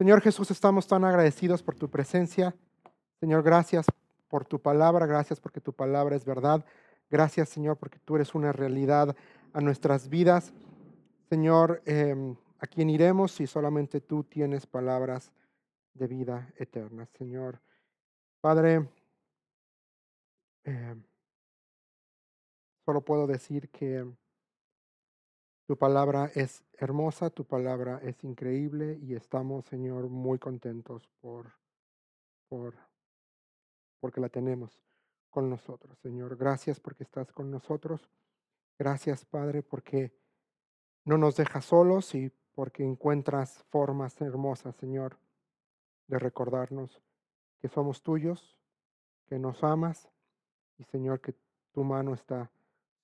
Señor Jesús, estamos tan agradecidos por tu presencia. Señor, gracias por tu palabra, gracias porque tu palabra es verdad. Gracias, Señor, porque tú eres una realidad a nuestras vidas. Señor, em, ¿a quién iremos si solamente tú tienes palabras de vida eterna? Señor, Padre, em, solo puedo decir que tu palabra es hermosa, tu palabra es increíble y estamos, Señor, muy contentos por, por, porque la tenemos con nosotros. Señor, gracias porque estás con nosotros. Gracias, Padre, porque no nos dejas solos y porque encuentras formas hermosas, Señor, de recordarnos que somos tuyos, que nos amas y, Señor, que tu mano está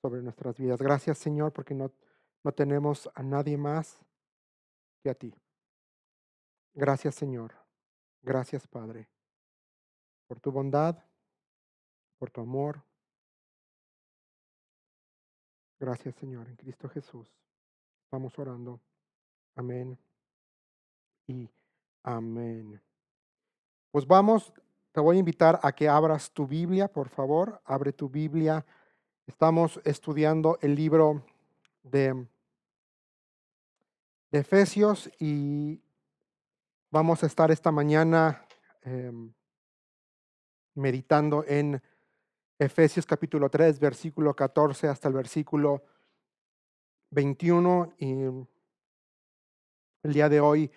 sobre nuestras vidas. Gracias, Señor, porque no no tenemos a nadie más que a ti. Gracias Señor. Gracias Padre. Por tu bondad, por tu amor. Gracias Señor. En Cristo Jesús. Estamos orando. Amén. Y amén. Pues vamos, te voy a invitar a que abras tu Biblia, por favor. Abre tu Biblia. Estamos estudiando el libro de Efesios y vamos a estar esta mañana em, meditando en Efesios capítulo 3, versículo 14 hasta el versículo 21 y el día de hoy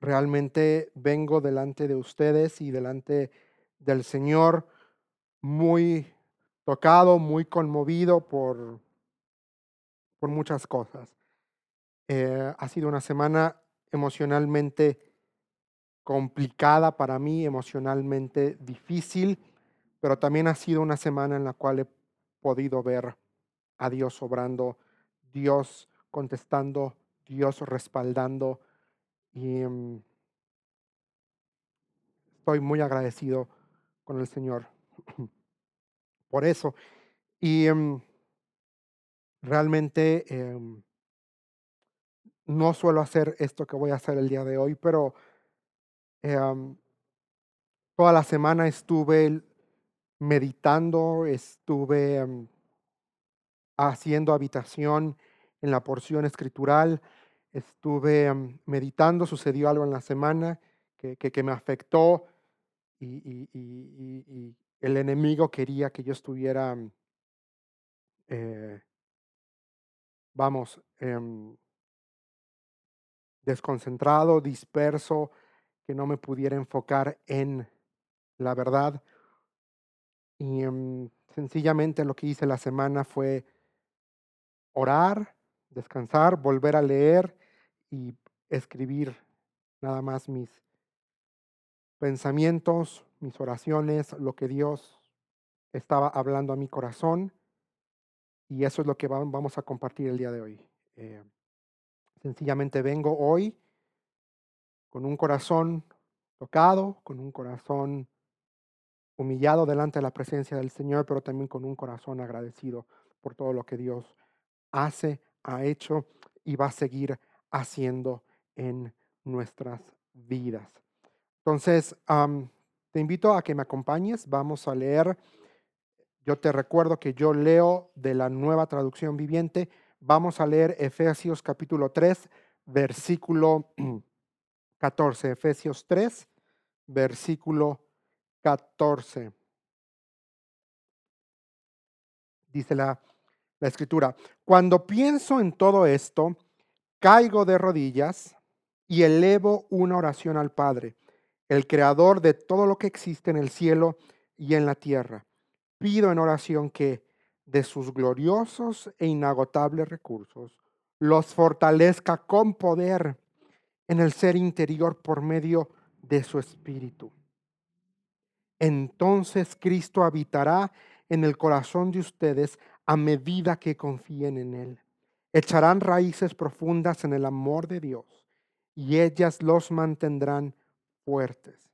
realmente vengo delante de ustedes y delante del Señor muy tocado, muy conmovido por por muchas cosas. Eh, ha sido una semana emocionalmente complicada para mí, emocionalmente difícil, pero también ha sido una semana en la cual he podido ver a Dios obrando, Dios contestando, Dios respaldando y mm, estoy muy agradecido con el Señor por eso. Y mm, Realmente em, no suelo hacer esto que voy a hacer el día de hoy, pero em, toda la semana estuve meditando, estuve em, haciendo habitación en la porción escritural, estuve meditando, sucedió algo en la semana que, que, me afectó y, el enemigo quería que yo estuviera eh, vamos, em, desconcentrado, disperso, que no me pudiera enfocar en la verdad. Y em, sencillamente lo que hice la semana fue orar, descansar, volver a leer y escribir nada más mis pensamientos, mis oraciones, lo que Dios estaba hablando a mi corazón. Y eso es lo que vamos a compartir el día de hoy. Eh, sencillamente vengo hoy con un corazón tocado, con un corazón humillado delante de la presencia del Señor, pero también con un corazón agradecido por todo lo que Dios hace, ha hecho y va a seguir haciendo en nuestras vidas. Entonces, te invito a que me acompañes. Vamos a leer yo te recuerdo que yo leo de la nueva traducción viviente. Vamos a leer Efesios capítulo 3, versículo 14. Efesios 3, versículo 14. Dice la, la escritura, cuando pienso en todo esto, caigo de rodillas y elevo una oración al Padre, el creador de todo lo que existe en el cielo y en la tierra pido en oración que de sus gloriosos e inagotables recursos los fortalezca con poder en el ser interior por medio de su espíritu. Entonces Cristo habitará en el corazón de ustedes a medida que confíen en Él. Echarán raíces profundas en el amor de Dios y ellas los mantendrán fuertes.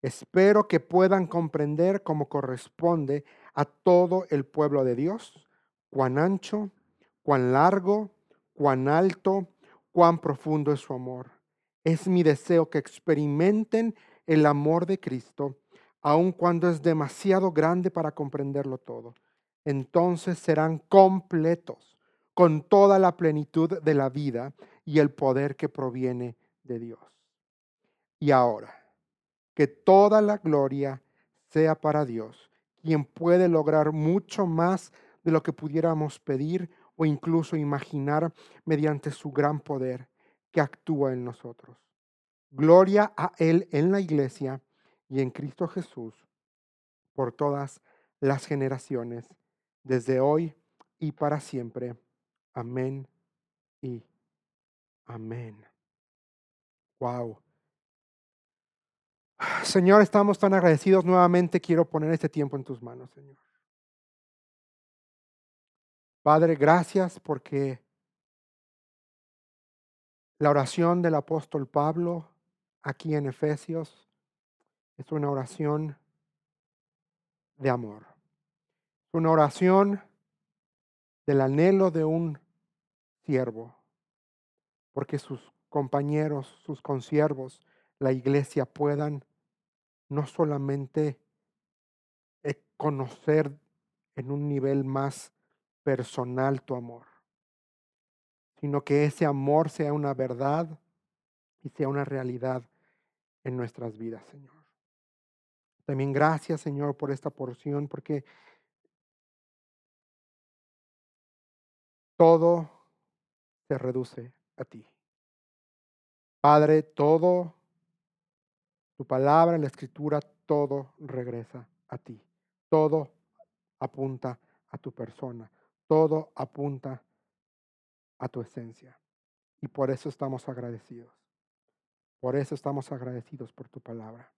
Espero que puedan comprender cómo corresponde a todo el pueblo de Dios, cuán ancho, cuán largo, cuán alto, cuán profundo es su amor. Es mi deseo que experimenten el amor de Cristo, aun cuando es demasiado grande para comprenderlo todo. Entonces serán completos con toda la plenitud de la vida y el poder que proviene de Dios. Y ahora, que toda la gloria sea para Dios, quien puede lograr mucho más de lo que pudiéramos pedir o incluso imaginar mediante su gran poder que actúa en nosotros. Gloria a Él en la iglesia y en Cristo Jesús por todas las generaciones, desde hoy y para siempre. Amén y amén. Wow. Señor, estamos tan agradecidos nuevamente. Quiero poner este tiempo en tus manos, Señor. Padre, gracias porque la oración del apóstol Pablo aquí en Efesios es una oración de amor. Es una oración del anhelo de un siervo, porque sus compañeros, sus consiervos, la iglesia puedan no solamente eh, conocer en un nivel más personal tu amor, sino que ese amor sea una verdad y sea una realidad en nuestras vidas, Señor. También gracias, Señor, por esta porción, porque todo se reduce a ti. Padre, todo, tu palabra, la escritura, todo regresa a ti. Todo apunta a tu persona. Todo apunta a tu esencia. Y por eso estamos agradecidos. Por eso estamos agradecidos por tu palabra.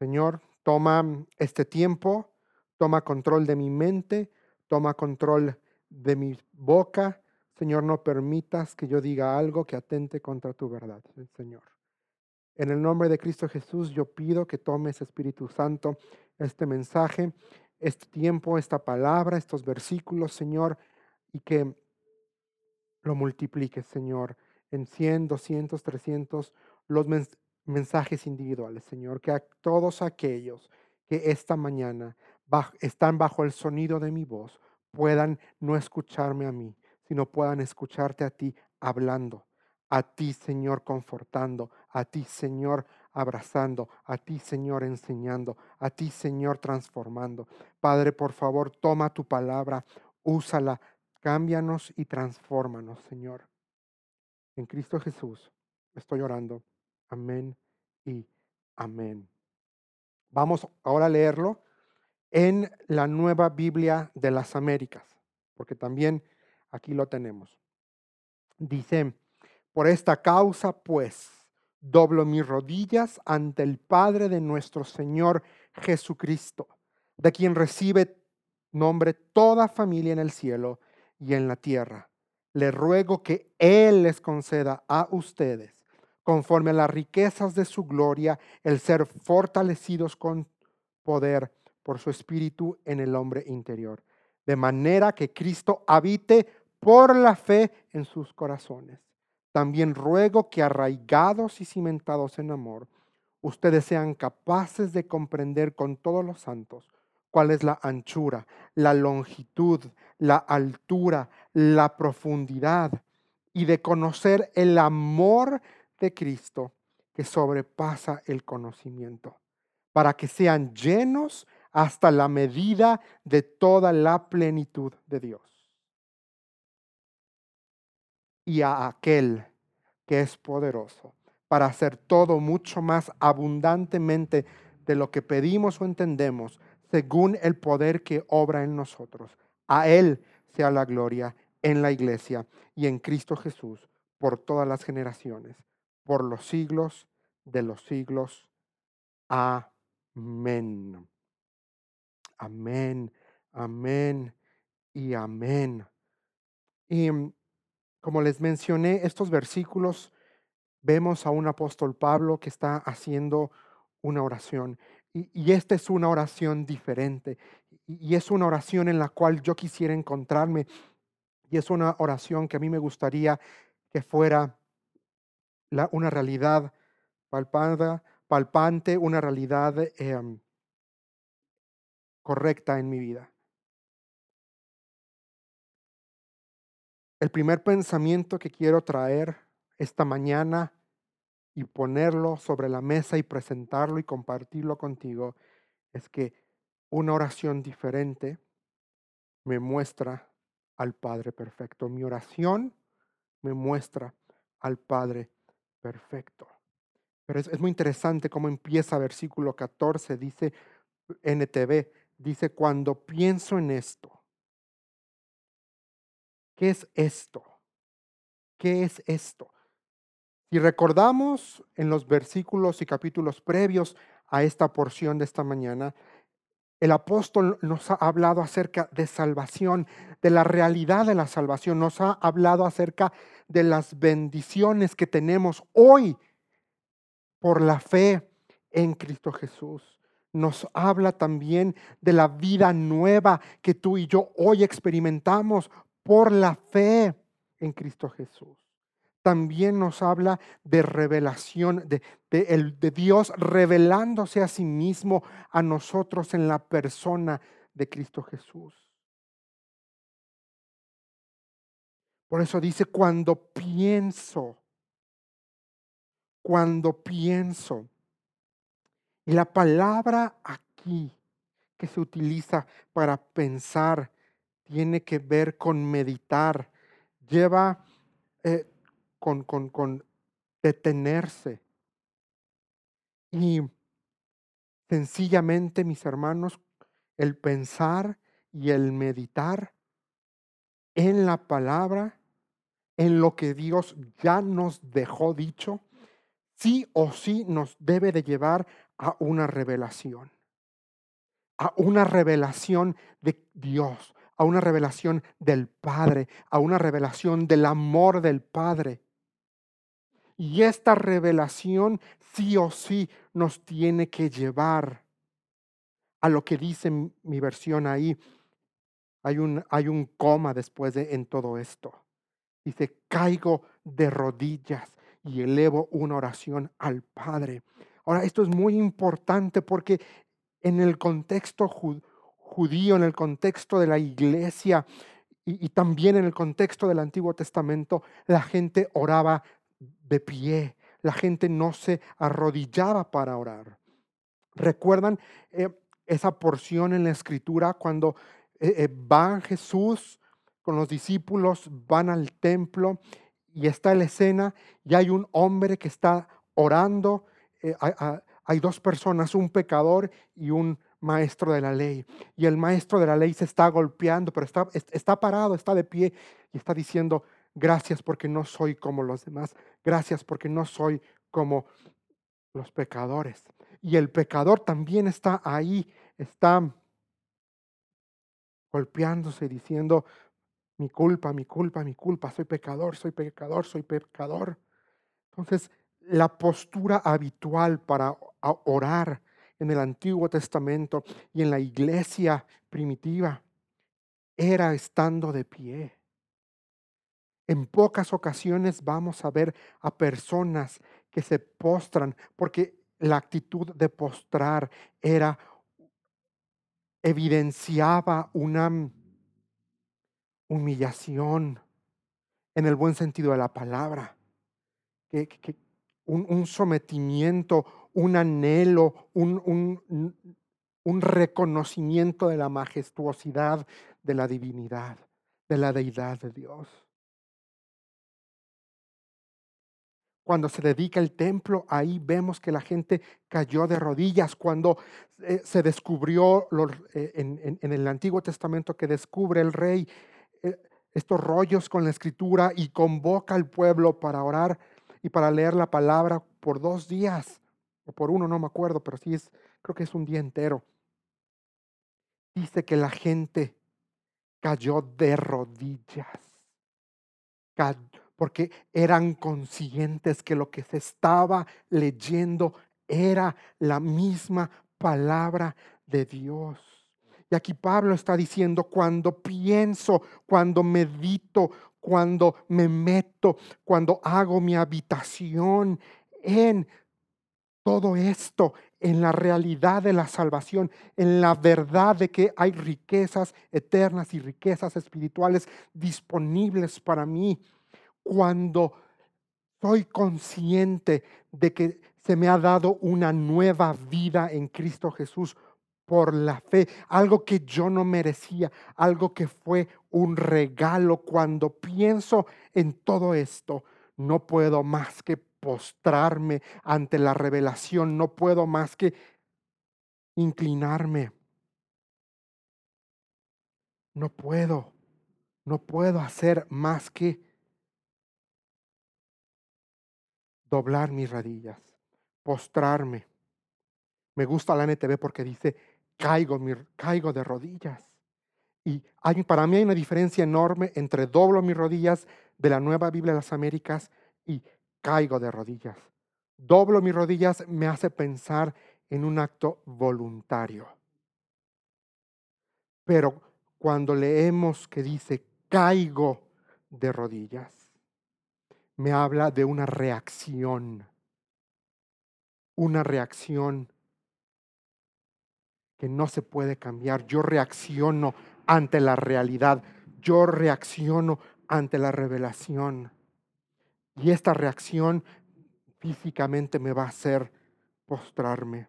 Señor, toma este tiempo, toma control de mi mente, toma control de mi boca. Señor, no permitas que yo diga algo que atente contra tu verdad, Señor. En el nombre de Cristo Jesús, yo pido que tomes, Espíritu Santo, este mensaje este tiempo, esta palabra, estos versículos, Señor, y que lo multipliques, Señor, en 100, 200, 300, los mensajes individuales, Señor, que a todos aquellos que esta mañana están bajo el sonido de mi voz puedan no escucharme a mí, sino puedan escucharte a ti hablando, a ti, Señor, confortando, a ti, Señor, abrazando, a ti Señor enseñando, a ti Señor transformando. Padre, por favor, toma tu palabra, úsala, cámbianos y transfórmanos, Señor. En Cristo Jesús estoy orando. Amén y amén. Vamos ahora a leerlo en la nueva Biblia de las Américas, porque también aquí lo tenemos. Dice, por esta causa, pues, doblo mis rodillas ante el Padre de nuestro Señor Jesucristo, de quien recibe nombre toda familia en el cielo y en la tierra. Le ruego que Él les conceda a ustedes, conforme a las riquezas de su gloria, el ser fortalecidos con poder por su espíritu en el hombre interior, de manera que Cristo habite por la fe en sus corazones también ruego que arraigados y cimentados en amor, ustedes sean capaces de comprender con todos los santos cuál es la anchura, la longitud, la altura, la profundidad y de conocer el amor de Cristo que sobrepasa el conocimiento, para que sean llenos hasta la medida de toda la plenitud de Dios. Y a aquel que es poderoso para hacer todo mucho más abundantemente de lo que pedimos o entendemos, según el poder que obra en nosotros. A Él sea la gloria en la iglesia y en Cristo Jesús por todas las generaciones, por los siglos de los siglos. Amén. Amén, amén y amén. Y como les mencioné, estos versículos vemos a un apóstol Pablo que está haciendo una oración. Y, esta es una oración diferente. Y, es una oración en la cual yo quisiera encontrarme. Y es una oración que a mí me gustaría que fuera una realidad palpada, palpante, una realidad em, correcta en mi vida. El primer pensamiento que quiero traer esta mañana y ponerlo sobre la mesa y presentarlo y compartirlo contigo es que una oración diferente me muestra al Padre perfecto. Mi oración me muestra al Padre perfecto. Pero es, muy interesante cómo empieza versículo 14, dice NTV, dice, cuando pienso en esto, ¿qué es esto? ¿Qué es esto? Si recordamos en los versículos y capítulos previos a esta porción de esta mañana, el apóstol nos ha hablado acerca de salvación, de la realidad de la salvación, nos ha hablado acerca de las bendiciones que tenemos hoy por la fe en Cristo Jesús. Nos habla también de la vida nueva que tú y yo hoy experimentamos por la fe en Cristo Jesús también nos habla de revelación, de, Dios revelándose a sí mismo a nosotros en la persona de Cristo Jesús. Por eso dice, cuando pienso, cuando pienso. Y la palabra aquí que se utiliza para pensar tiene que ver con meditar. Lleva eh, con, con, con detenerse. Y sencillamente, mis hermanos, el pensar y el meditar en la palabra, en lo que Dios ya nos dejó dicho, sí o sí nos debe de llevar a una revelación, a una revelación de Dios, a una revelación del Padre, a una revelación del amor del Padre. Y esta revelación sí o sí nos tiene que llevar a lo que dice mi versión ahí. Hay un, hay un coma después de en todo esto. Dice, caigo de rodillas y elevo una oración al Padre. Ahora, esto es muy importante porque en el contexto judío, en el contexto de la iglesia y, también en el contexto del Antiguo Testamento, la gente oraba de pie. La gente no se arrodillaba para orar. ¿Recuerdan eh, esa porción en la escritura cuando eh, eh, va Jesús con los discípulos, van al templo y está la escena y hay un hombre que está orando? hay, dos personas, un pecador y un maestro de la ley. Y el maestro de la ley se está golpeando, pero está, está parado, está de pie y está diciendo, Gracias porque no soy como los demás. Gracias porque no soy como los pecadores. Y el pecador también está ahí, está golpeándose, diciendo, mi culpa, mi culpa, mi culpa, soy pecador, soy pecador, soy pecador. Entonces, la postura habitual para orar en el Antiguo Testamento y en la iglesia primitiva era estando de pie. En pocas ocasiones vamos a ver a personas que se postran porque la actitud de postrar era evidenciaba una humillación en el buen sentido de la palabra, que, un, sometimiento, un anhelo, un, un reconocimiento de la majestuosidad de la divinidad, de la deidad de Dios. Cuando se dedica el templo, ahí vemos que la gente cayó de rodillas. Cuando eh, se descubrió eh, en, el Antiguo Testamento que descubre el rey eh, estos rollos con la escritura y convoca al pueblo para orar y para leer la palabra por dos días, o por uno, no me acuerdo, pero sí es, creo que es un día entero. Dice que la gente cayó de rodillas porque eran conscientes que lo que se estaba leyendo era la misma palabra de Dios. Y aquí Pablo está diciendo, cuando pienso, cuando medito, cuando me meto, cuando hago mi habitación en todo esto, en la realidad de la salvación, en la verdad de que hay riquezas eternas y riquezas espirituales disponibles para mí, cuando soy consciente de que se me ha dado una nueva vida en Cristo Jesús por la fe, algo que yo no merecía, algo que fue un regalo. Cuando pienso en todo esto, no puedo más que postrarme ante la revelación, no puedo más que inclinarme. No puedo, no puedo hacer más que doblar mis rodillas, postrarme. Me gusta la NTV porque dice, caigo, caigo de rodillas. Y hay, para mí hay una diferencia enorme entre doblo mis rodillas de la Nueva Biblia de las Américas y caigo de rodillas. Doblo mis rodillas me hace pensar en un acto voluntario. Pero cuando leemos que dice caigo de rodillas, me habla de una reacción, una reacción que no se puede cambiar. Yo reacciono ante la realidad, yo reacciono ante la revelación. Y esta reacción físicamente me va a hacer postrarme.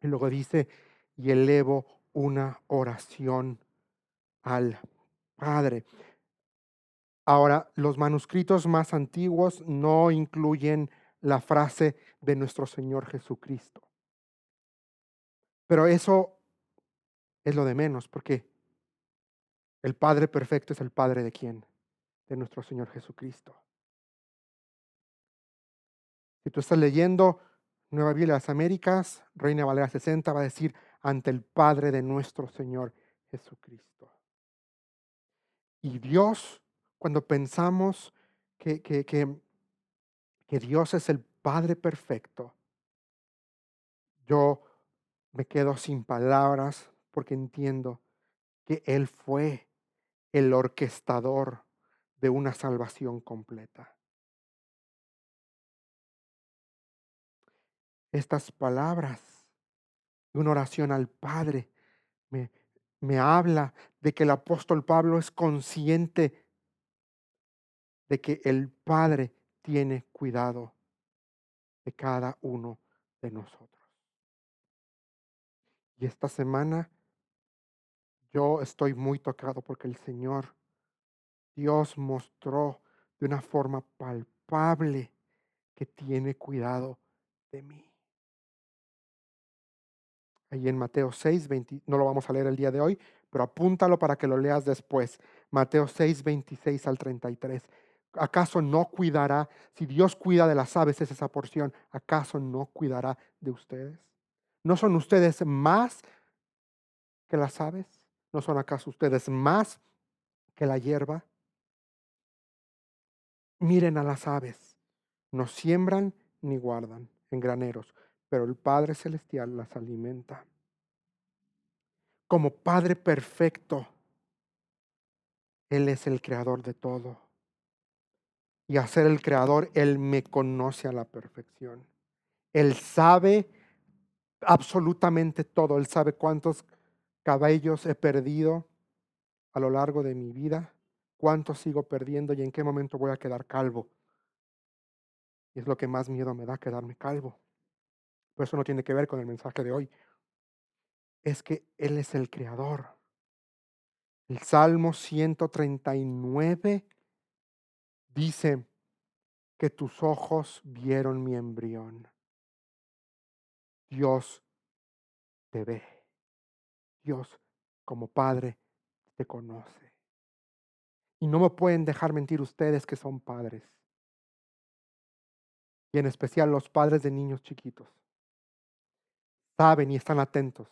Y luego dice, y elevo una oración al Padre. Ahora, los manuscritos más antiguos no incluyen la frase de nuestro Señor Jesucristo. Pero eso es lo de menos, porque el Padre perfecto es el Padre de quién? De nuestro Señor Jesucristo. Si tú estás leyendo Nueva Biblia de las Américas, Reina Valera 60, va a decir ante el Padre de nuestro Señor Jesucristo. Y Dios, cuando pensamos que, que, que, que Dios es el Padre perfecto, yo me quedo sin palabras porque entiendo que Él fue el orquestador de una salvación completa. Estas palabras de una oración al Padre me, me habla de que el apóstol Pablo es consciente de que el Padre tiene cuidado de cada uno de nosotros. Y esta semana yo estoy muy tocado porque el Señor, Dios mostró de una forma palpable que tiene cuidado de mí ahí en Mateo 6, 20, no lo vamos a leer el día de hoy, pero apúntalo para que lo leas después. Mateo 6, 26 al 33. ¿Acaso no cuidará, si Dios cuida de las aves, es esa porción, ¿acaso no cuidará de ustedes? ¿No son ustedes más que las aves? ¿No son acaso ustedes más que la hierba? Miren a las aves, no siembran ni guardan en graneros, pero el Padre Celestial las alimenta. Como Padre perfecto, Él es el creador de todo. Y a ser el creador, Él me conoce a la perfección. Él sabe absolutamente todo. Él sabe cuántos cabellos he perdido a lo largo de mi vida, cuántos sigo perdiendo y en qué momento voy a quedar calvo. Y es lo que más miedo me da, quedarme calvo. Pero eso no tiene que ver con el mensaje de hoy. Es que Él es el creador. El Salmo 139 dice que tus ojos vieron mi embrión. Dios te ve. Dios como Padre te conoce. Y no me pueden dejar mentir ustedes que son padres. Y en especial los padres de niños chiquitos saben y están atentos.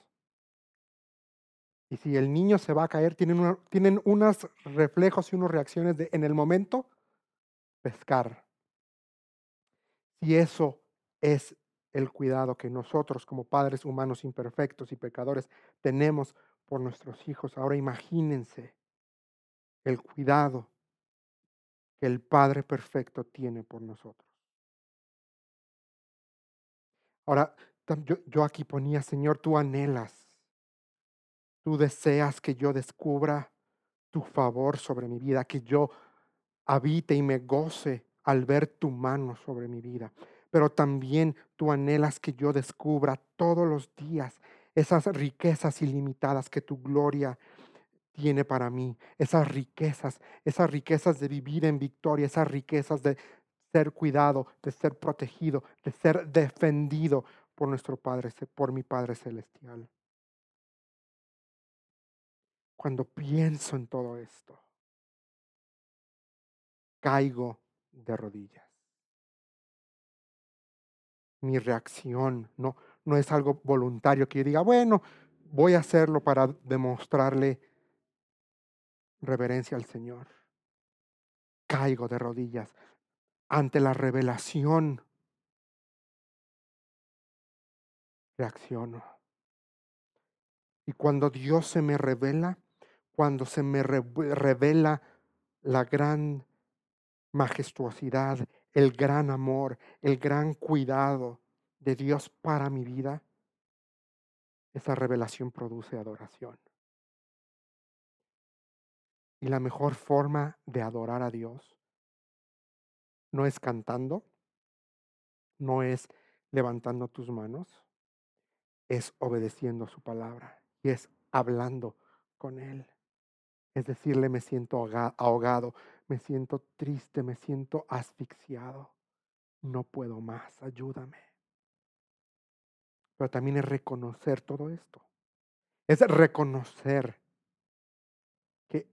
Y si el niño se va a caer, tienen, tienen unos reflejos y unas reacciones de en el momento pescar. Si eso es el cuidado que nosotros como padres humanos imperfectos y pecadores tenemos por nuestros hijos, ahora imagínense el cuidado que el Padre perfecto tiene por nosotros. Ahora, yo, aquí ponía, Señor, tú anhelas, tú deseas que yo descubra tu favor sobre mi vida, que yo habite y me goce al ver tu mano sobre mi vida. Pero también tú anhelas que yo descubra todos los días esas riquezas ilimitadas que tu gloria tiene para mí, esas riquezas, esas riquezas de vivir en victoria, esas riquezas de ser cuidado, de ser protegido, de ser defendido por nuestro Padre, por mi Padre Celestial. Cuando pienso en todo esto, caigo de rodillas. Mi reacción no, no es algo voluntario que yo diga, bueno, voy a hacerlo para demostrarle reverencia al Señor. Caigo de rodillas ante la revelación. Reacciono. Y cuando Dios se me revela, cuando se me revela la gran majestuosidad, el gran amor, el gran cuidado de Dios para mi vida, esa revelación produce adoración. Y la mejor forma de adorar a Dios no es cantando, no es levantando tus manos, es obedeciendo su palabra y es hablando con Él. Es decirle, me siento ahogado, me siento triste, me siento asfixiado. No puedo más, ayúdame. Pero también es reconocer todo esto. Es reconocer que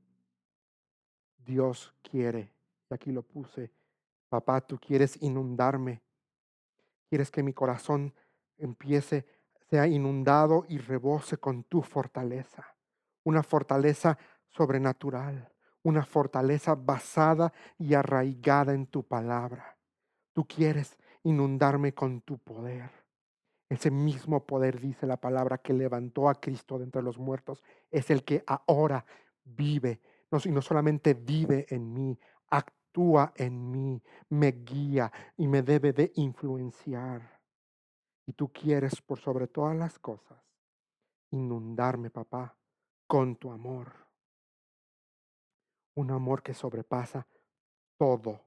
Dios quiere, y aquí lo puse, papá, tú quieres inundarme. Quieres que mi corazón empiece, sea inundado y rebose con tu fortaleza. Una fortaleza sobrenatural, una fortaleza basada y arraigada en tu palabra. Tú quieres inundarme con tu poder. Ese mismo poder, dice la palabra, que levantó a Cristo de entre los muertos, es el que ahora vive. Y no solamente vive en mí, actúa en mí, me guía y me debe de influenciar. Y tú quieres, por sobre todas las cosas, inundarme, papá, con tu amor un amor que sobrepasa todo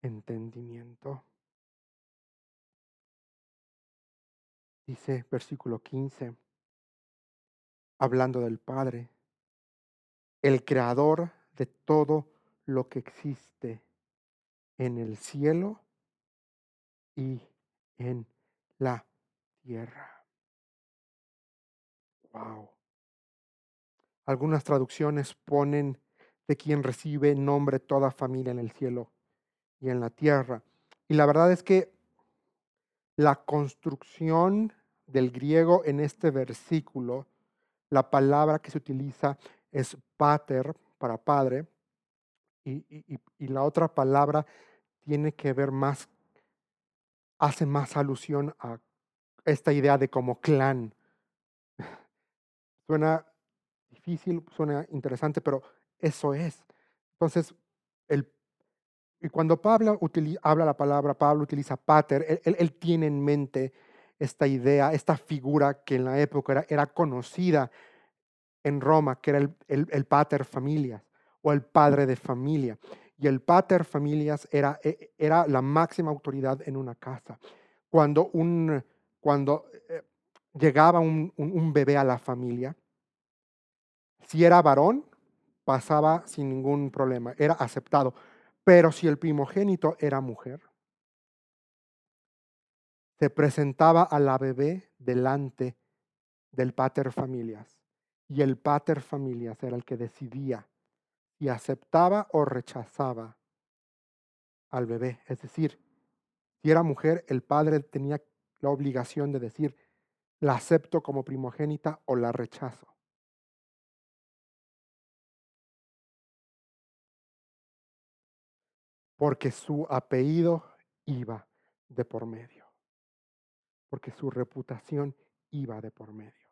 entendimiento. Dice versículo 15, hablando del Padre, el creador de todo lo que existe en el cielo y en la tierra. Wow. Algunas traducciones ponen de quien recibe nombre toda familia en el cielo y en la tierra. Y la verdad es que la construcción del griego en este versículo, la palabra que se utiliza es pater para padre, y, la otra palabra tiene que ver más, hace más alusión a esta idea de como clan. Suena difícil, suena interesante, pero eso es. Entonces, el, y cuando Pablo habla la palabra, Pablo utiliza pater, él, tiene en mente esta idea, esta figura que en la época era, era conocida en Roma, que era el, el, pater familias o el padre de familia. Y el pater familias era, e, era la máxima autoridad en una casa. Cuando, un, cuando eh, llegaba un, bebé a la familia, si era varón, pasaba sin ningún problema, era aceptado. Pero si el primogénito era mujer, se presentaba a la bebé delante del pater familias y el pater familias era el que decidía si aceptaba o rechazaba al bebé. Es decir, si era mujer, el padre tenía la obligación de decir, la acepto como primogénita o la rechazo. porque su apellido iba de por medio, porque su reputación iba de por medio.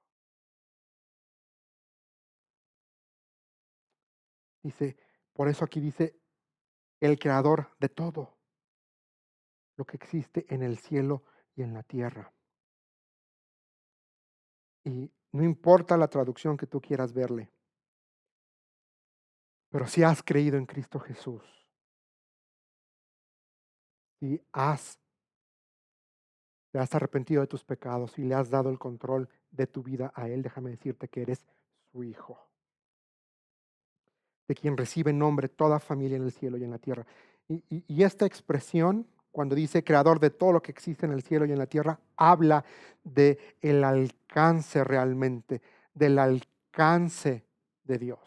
Dice, por eso aquí dice, el creador de todo lo que existe en el cielo y en la tierra. Y no importa la traducción que tú quieras verle, pero si has creído en Cristo Jesús, si has, te has arrepentido de tus pecados y le has dado el control de tu vida a Él, déjame decirte que eres su hijo, de quien recibe nombre toda familia en el cielo y en la tierra. Y, y esta expresión cuando dice creador de todo lo que existe en el cielo y en la tierra, habla de el alcance realmente, del alcance de Dios.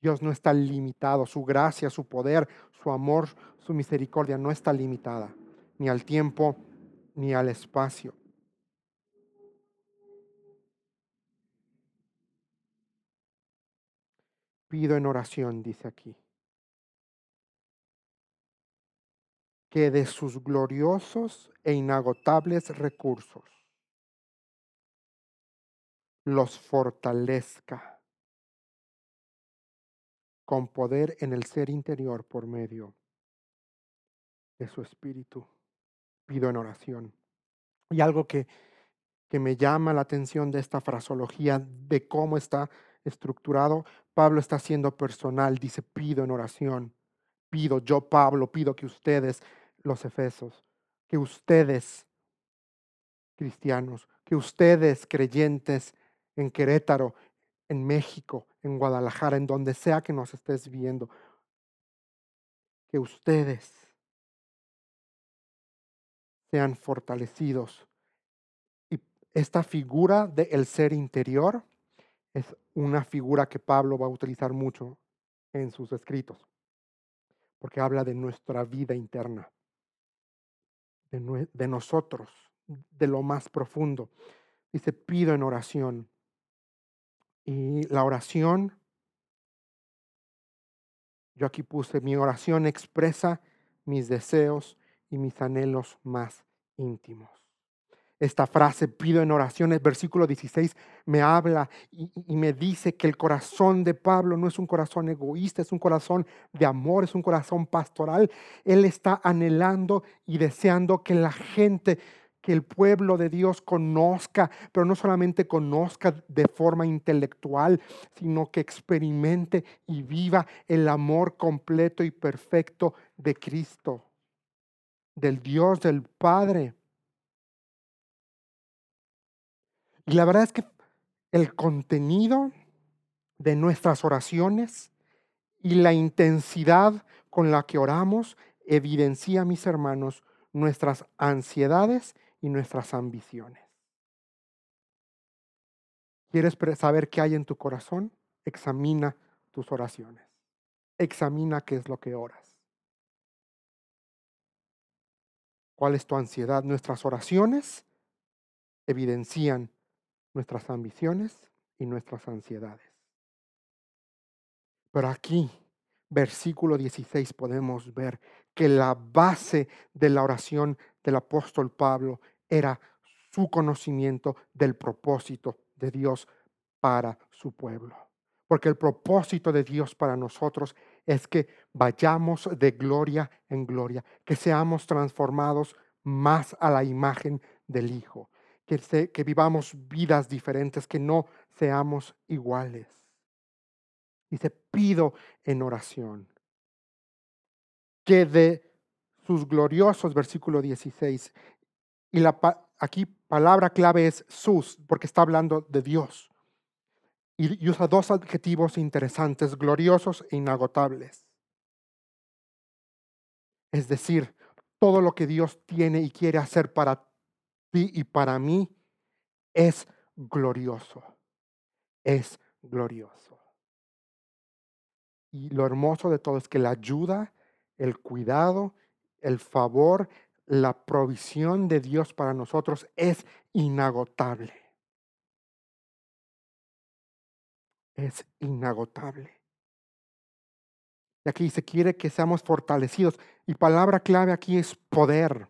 Dios no está limitado, su gracia, su poder, su amor, su misericordia no está limitada, ni al tiempo ni al espacio. Pido en oración, dice aquí, que de sus gloriosos e inagotables recursos los fortalezca con poder en el ser interior por medio de su espíritu. Pido en oración. Y algo que, que me llama la atención de esta fraseología, de cómo está estructurado, Pablo está siendo personal, dice, pido en oración, pido, yo Pablo, pido que ustedes los Efesos, que ustedes, cristianos, que ustedes, creyentes en Querétaro, en México, en Guadalajara, en donde sea que nos estés viendo, que ustedes sean fortalecidos. Y esta figura del ser interior es una figura que Pablo va a utilizar mucho en sus escritos, porque habla de nuestra vida interna de, nosotros, de lo más profundo. Dice, pido en oración. Y la oración, yo aquí puse, mi oración expresa mis deseos y mis anhelos más íntimos esta frase, pido en oraciones, versículo 16, me habla y, me dice que el corazón de Pablo no es un corazón egoísta, es un corazón de amor, es un corazón pastoral. Él está anhelando y deseando que la gente, que el pueblo de Dios conozca, pero no solamente conozca de forma intelectual, sino que experimente y viva el amor completo y perfecto de Cristo, del Dios, del Padre Y la verdad es que el contenido de nuestras oraciones y la intensidad con la que oramos evidencia, mis hermanos, nuestras ansiedades y nuestras ambiciones. ¿Quieres saber qué hay en tu corazón? Examina tus oraciones. Examina qué es lo que oras. ¿Cuál es tu ansiedad? Nuestras oraciones evidencian nuestras ambiciones y nuestras ansiedades. Pero aquí, versículo 16, podemos ver que la base de la oración del apóstol Pablo era su conocimiento del propósito de Dios para su pueblo. Porque el propósito de Dios para nosotros es que vayamos de gloria en gloria, que seamos transformados más a la imagen del Hijo que, vivamos vidas diferentes, que no seamos iguales. Dice, pido en oración que de sus gloriosos, versículo 16, y la, aquí palabra clave es sus, porque está hablando de Dios. Y, y usa dos adjetivos interesantes, gloriosos e inagotables. Es decir, todo lo que Dios tiene y quiere hacer para y para mí es glorioso. Es glorioso. Y lo hermoso de todo es que la ayuda, el cuidado, el favor, la provisión de Dios para nosotros es inagotable. Es inagotable. Y aquí se quiere que seamos fortalecidos. Y palabra clave aquí es poder.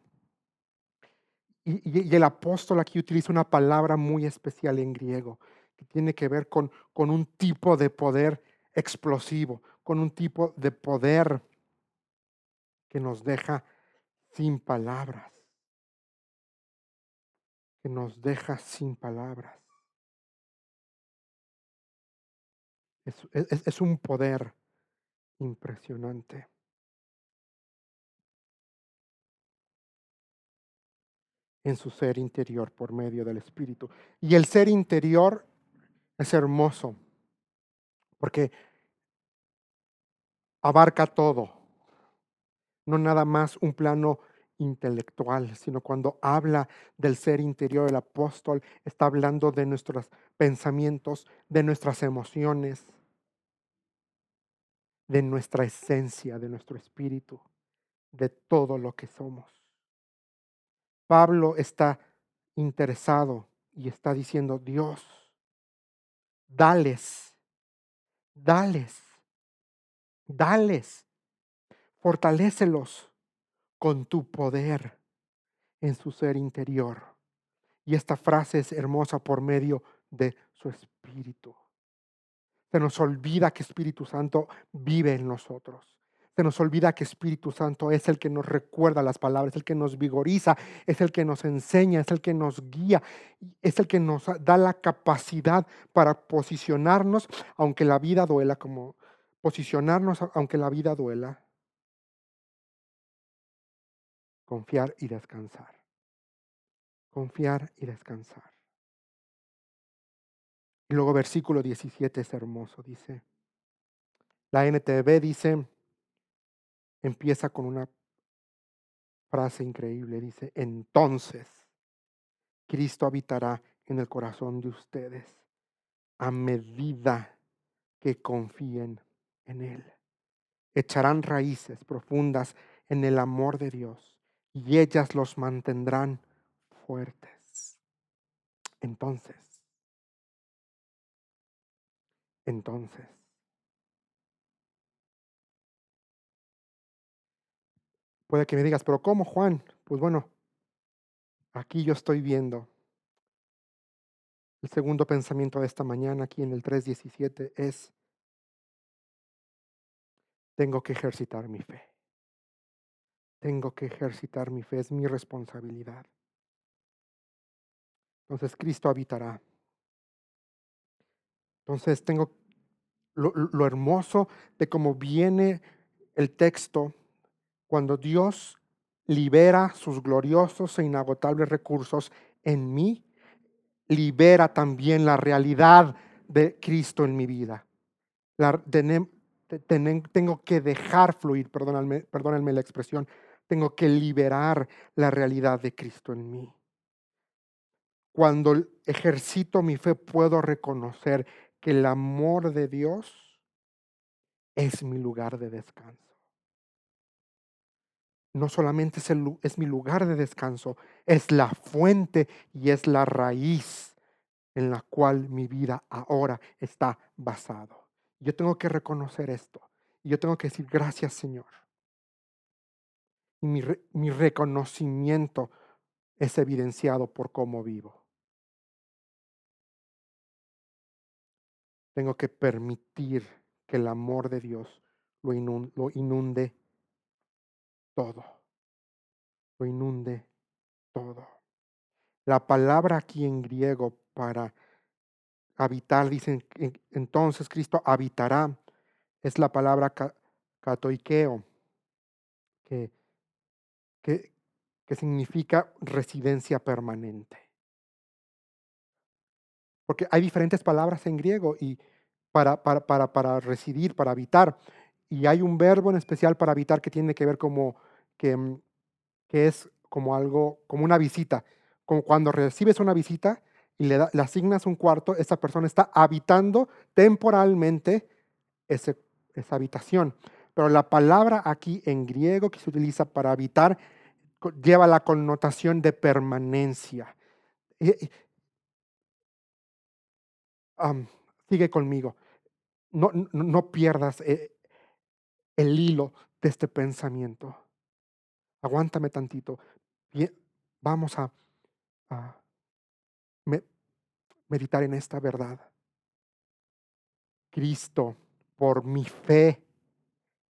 Y, el apóstol aquí utiliza una palabra muy especial en griego, que tiene que ver con, con un tipo de poder explosivo, con un tipo de poder que nos deja sin palabras, que nos deja sin palabras. Es, un poder impresionante. En su ser interior por medio del Espíritu. Y el ser interior es hermoso, porque abarca todo, no nada más un plano intelectual, sino cuando habla del ser interior, el apóstol está hablando de nuestros pensamientos, de nuestras emociones, de nuestra esencia, de nuestro espíritu, de todo lo que somos. Pablo está interesado y está diciendo, Dios, dales, dales, dales, fortalécelos con tu poder en su ser interior. Y esta frase es hermosa por medio de su espíritu. Se nos olvida que Espíritu Santo vive en nosotros. Se nos olvida que Espíritu Santo es el que nos recuerda las palabras, el que nos vigoriza, es el que nos enseña, es el que nos guía, es el que nos da la capacidad para posicionarnos, aunque la vida duela, como posicionarnos aunque la vida duela, Confiar y descansar. Confiar y descansar. Y luego versículo 17 es hermoso, dice. La NTV dice, empieza con una frase increíble, dice, entonces Cristo habitará en el corazón de ustedes a medida que confíen en Él. Echarán raíces profundas en el amor de Dios y ellas los mantendrán fuertes. Entonces, entonces, puede que me digas, pero ¿cómo Juan? Pues bueno, aquí yo estoy viendo el segundo pensamiento de esta mañana, aquí en el 3.17, es, tengo que ejercitar mi fe. Tengo que ejercitar mi fe, es mi responsabilidad. Entonces Cristo habitará. Entonces tengo lo, hermoso de cómo viene el texto cuando Dios libera sus gloriosos e inagotables recursos en mí, libera también la realidad de Cristo en mi vida. Tengo que dejar fluir, perdónenme, perdónenme la expresión, tengo que liberar la realidad de Cristo en mí. Cuando ejercito mi fe puedo reconocer que el amor de Dios es mi lugar de descanso. No solamente es, mi lugar de descanso, es la fuente y es la raíz en la cual mi vida ahora está basado. Yo tengo que reconocer esto. Y yo tengo que decir gracias Señor y mi, reconocimiento es evidenciado por cómo vivo. Tengo que permitir que el amor de Dios lo inunde todo. Lo inunde todo. La palabra aquí en griego para habitar, dicen entonces Cristo habitará, es la palabra katoikeo, que que, significa residencia permanente. Porque hay diferentes palabras en griego y para, para, para, para, residir, para habitar. Y hay un verbo en especial para habitar que tiene que ver como que, mm, que es como algo, como una visita. Como cuando recibes una visita y le, asignas un cuarto, esa persona está habitando temporalmente ese, esa habitación. Pero la palabra aquí en griego que se utiliza para habitar lleva la connotación de permanencia. sigue conmigo. No, no, pierdas eh, el hilo de este pensamiento. Aguántame tantito. Vamos a, meditar en esta verdad. Cristo, por mi fe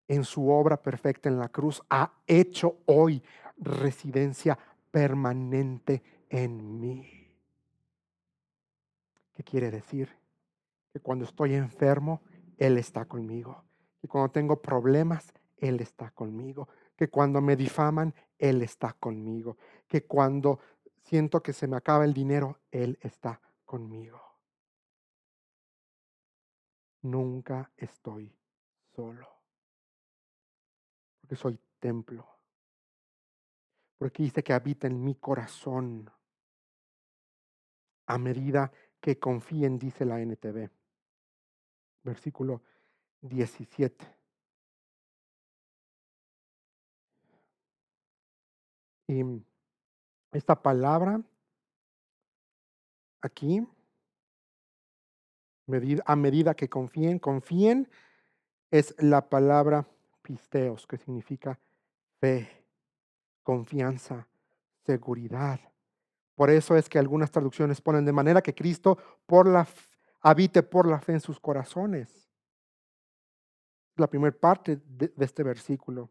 en su obra perfecta en la cruz, ha hecho hoy residencia permanente en mí. ¿Qué quiere decir? Que cuando estoy enfermo, Él está conmigo. Que cuando tengo problemas, Él está conmigo. Que cuando me difaman, Él está conmigo. Que cuando siento que se me acaba el dinero, Él está conmigo. Nunca estoy solo. Porque soy templo. Porque dice que habita en mi corazón a medida que confíen, dice la NTV. Versículo 17. Y esta palabra aquí, a medida que confíen, confíen, es la palabra pisteos, que significa fe, confianza, seguridad. Por eso es que algunas traducciones ponen de manera que Cristo por la, habite por la fe en sus corazones. La primera parte de, este versículo.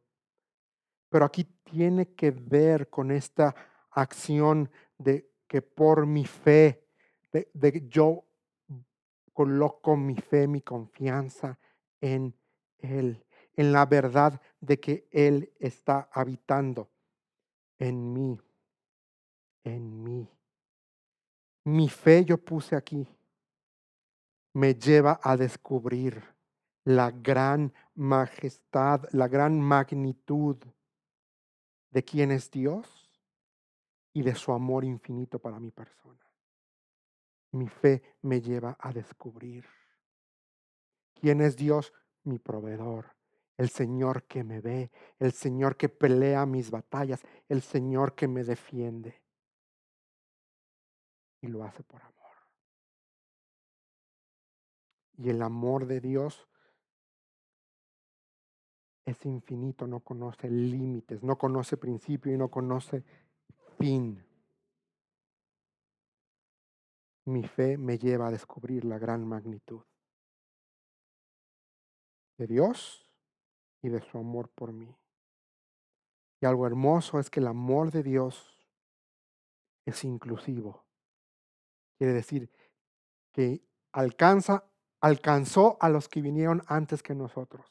Pero aquí tiene que ver con esta acción de que por mi fe, de, de yo coloco mi fe, mi confianza en Él, en la verdad de que Él está habitando en mí en mí. Mi fe yo puse aquí. Me lleva a descubrir la gran majestad, la gran magnitud de quién es Dios y de su amor infinito para mi persona. Mi fe me lleva a descubrir quién es Dios, mi proveedor, el Señor que me ve, el Señor que pelea mis batallas, el Señor que me defiende y lo hace por amor. Y el amor de Dios es infinito, no conoce límites, no conoce principio y no conoce fin. Mi fe me lleva a descubrir la gran magnitud de Dios y de su amor por mí. Y algo hermoso es que el amor de Dios es inclusivo. Quiere decir que alcanza, alcanzó a los que vinieron antes que nosotros.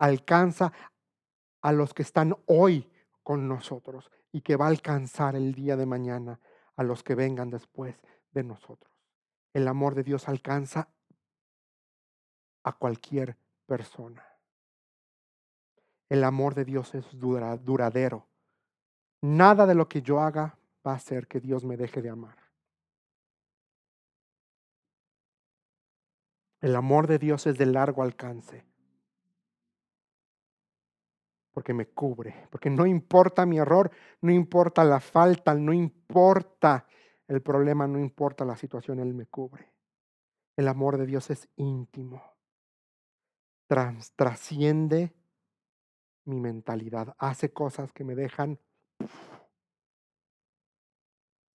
Alcanza a los que están hoy con nosotros y que va a alcanzar el día de mañana a los que vengan después de nosotros. El amor de Dios alcanza a cualquier persona. El amor de Dios es duradero. Nada de lo que yo haga va a hacer que Dios me deje de amar. El amor de Dios es de largo alcance. Porque me cubre, porque no importa mi error, no importa la falta, no importa el problema, no importa la situación, Él me cubre. El amor de Dios es íntimo, trasciende mi mentalidad, hace cosas que me dejan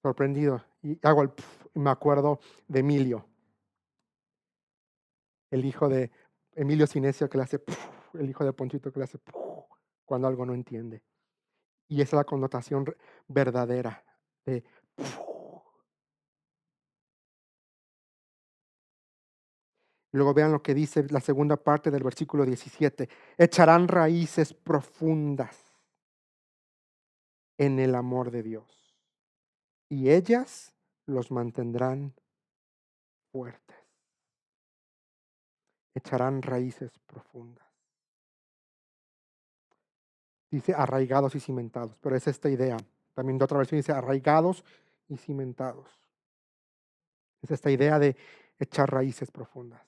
sorprendido. Y hago el, me acuerdo de Emilio el hijo de Emilio Sinesio que le hace, el hijo de Ponchito que le hace cuando algo no entiende. Y esa es la connotación verdadera de Luego vean lo que dice la segunda parte del versículo 17. Echarán raíces profundas en el amor de Dios y ellas los mantendrán fuertes echarán raíces profundas. Dice arraigados y cimentados, pero es esta idea. También de otra versión dice arraigados y cimentados. Es esta idea de echar raíces profundas,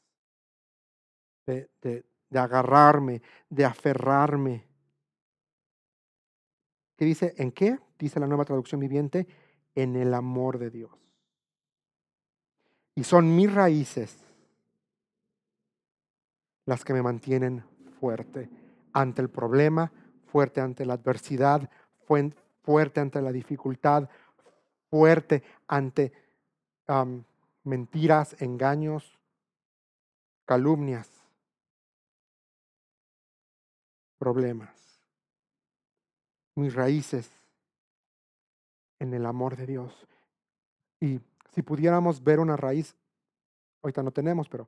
de, de agarrarme, de aferrarme. ¿Qué dice? ¿En qué? Dice la nueva traducción viviente, en el amor de Dios. Y son mis raíces las que me mantienen fuerte ante el problema, fuerte ante la adversidad, fuerte ante la dificultad, fuerte ante mentiras, engaños, calumnias. problemas. Mis raíces en el amor de Dios. Y si pudiéramos ver una raíz, ahorita no tenemos, pero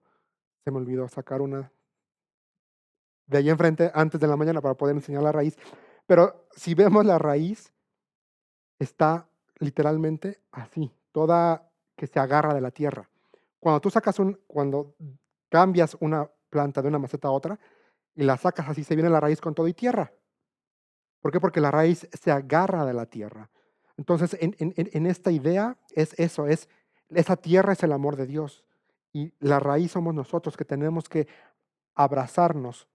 se me olvidó sacar una de ahí enfrente antes de la mañana para poder enseñar la raíz. Pero si vemos la raíz, está literalmente así, toda que se agarra de la tierra. Cuando tú sacas un, cuando cambias una planta de una maceta a otra y la sacas así, se viene la raíz con todo y tierra. ¿Por qué? Porque la raíz se agarra de la tierra. Entonces, en, en esta idea es eso, es esa tierra es el amor de Dios y la raíz somos nosotros que tenemos que abrazarnos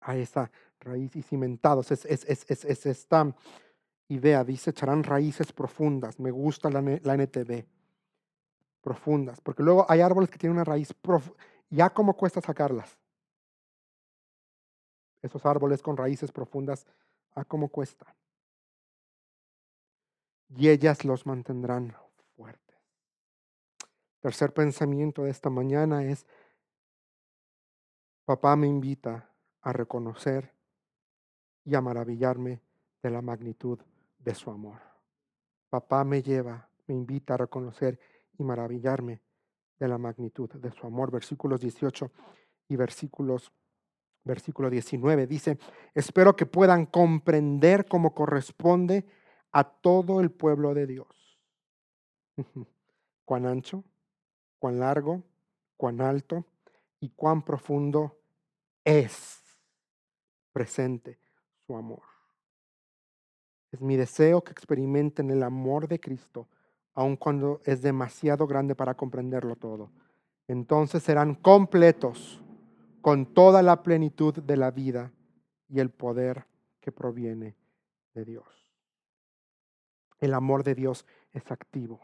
a esa raíz y cimentados. Es, es, es, es, esta idea, dice, echarán raíces profundas. Me gusta la, la NTV. Profundas. Porque luego hay árboles que tienen una raíz profunda. Ya cómo cuesta sacarlas. Esos árboles con raíces profundas, ¿a cómo cuesta? Y ellas los mantendrán fuertes. Tercer pensamiento de esta mañana es, papá me invita a reconocer y a maravillarme de la magnitud de su amor. Papá me lleva, me invita a reconocer y maravillarme de la magnitud de su amor. Versículos 18 y versículos versículo 19 dice, espero que puedan comprender cómo corresponde a todo el pueblo de Dios. cuán ancho, cuán largo, cuán alto y cuán profundo es presente su amor. Es mi deseo que experimenten el amor de Cristo, aun cuando es demasiado grande para comprenderlo todo. Entonces serán completos con toda la plenitud de la vida y el poder que proviene de Dios. El amor de Dios es activo.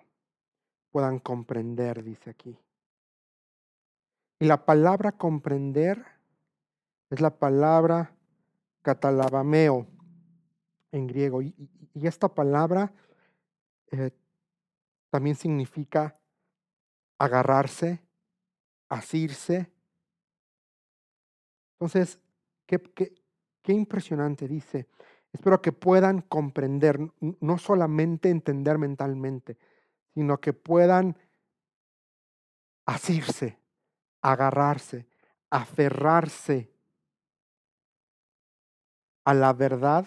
Puedan comprender, dice aquí. Y la palabra comprender es la palabra catalabameo en griego. Y, esta palabra eh, también significa agarrarse, asirse. Entonces, qué, qué impresionante dice. Espero que puedan comprender, no solamente entender mentalmente, sino que puedan asirse, agarrarse, aferrarse a la verdad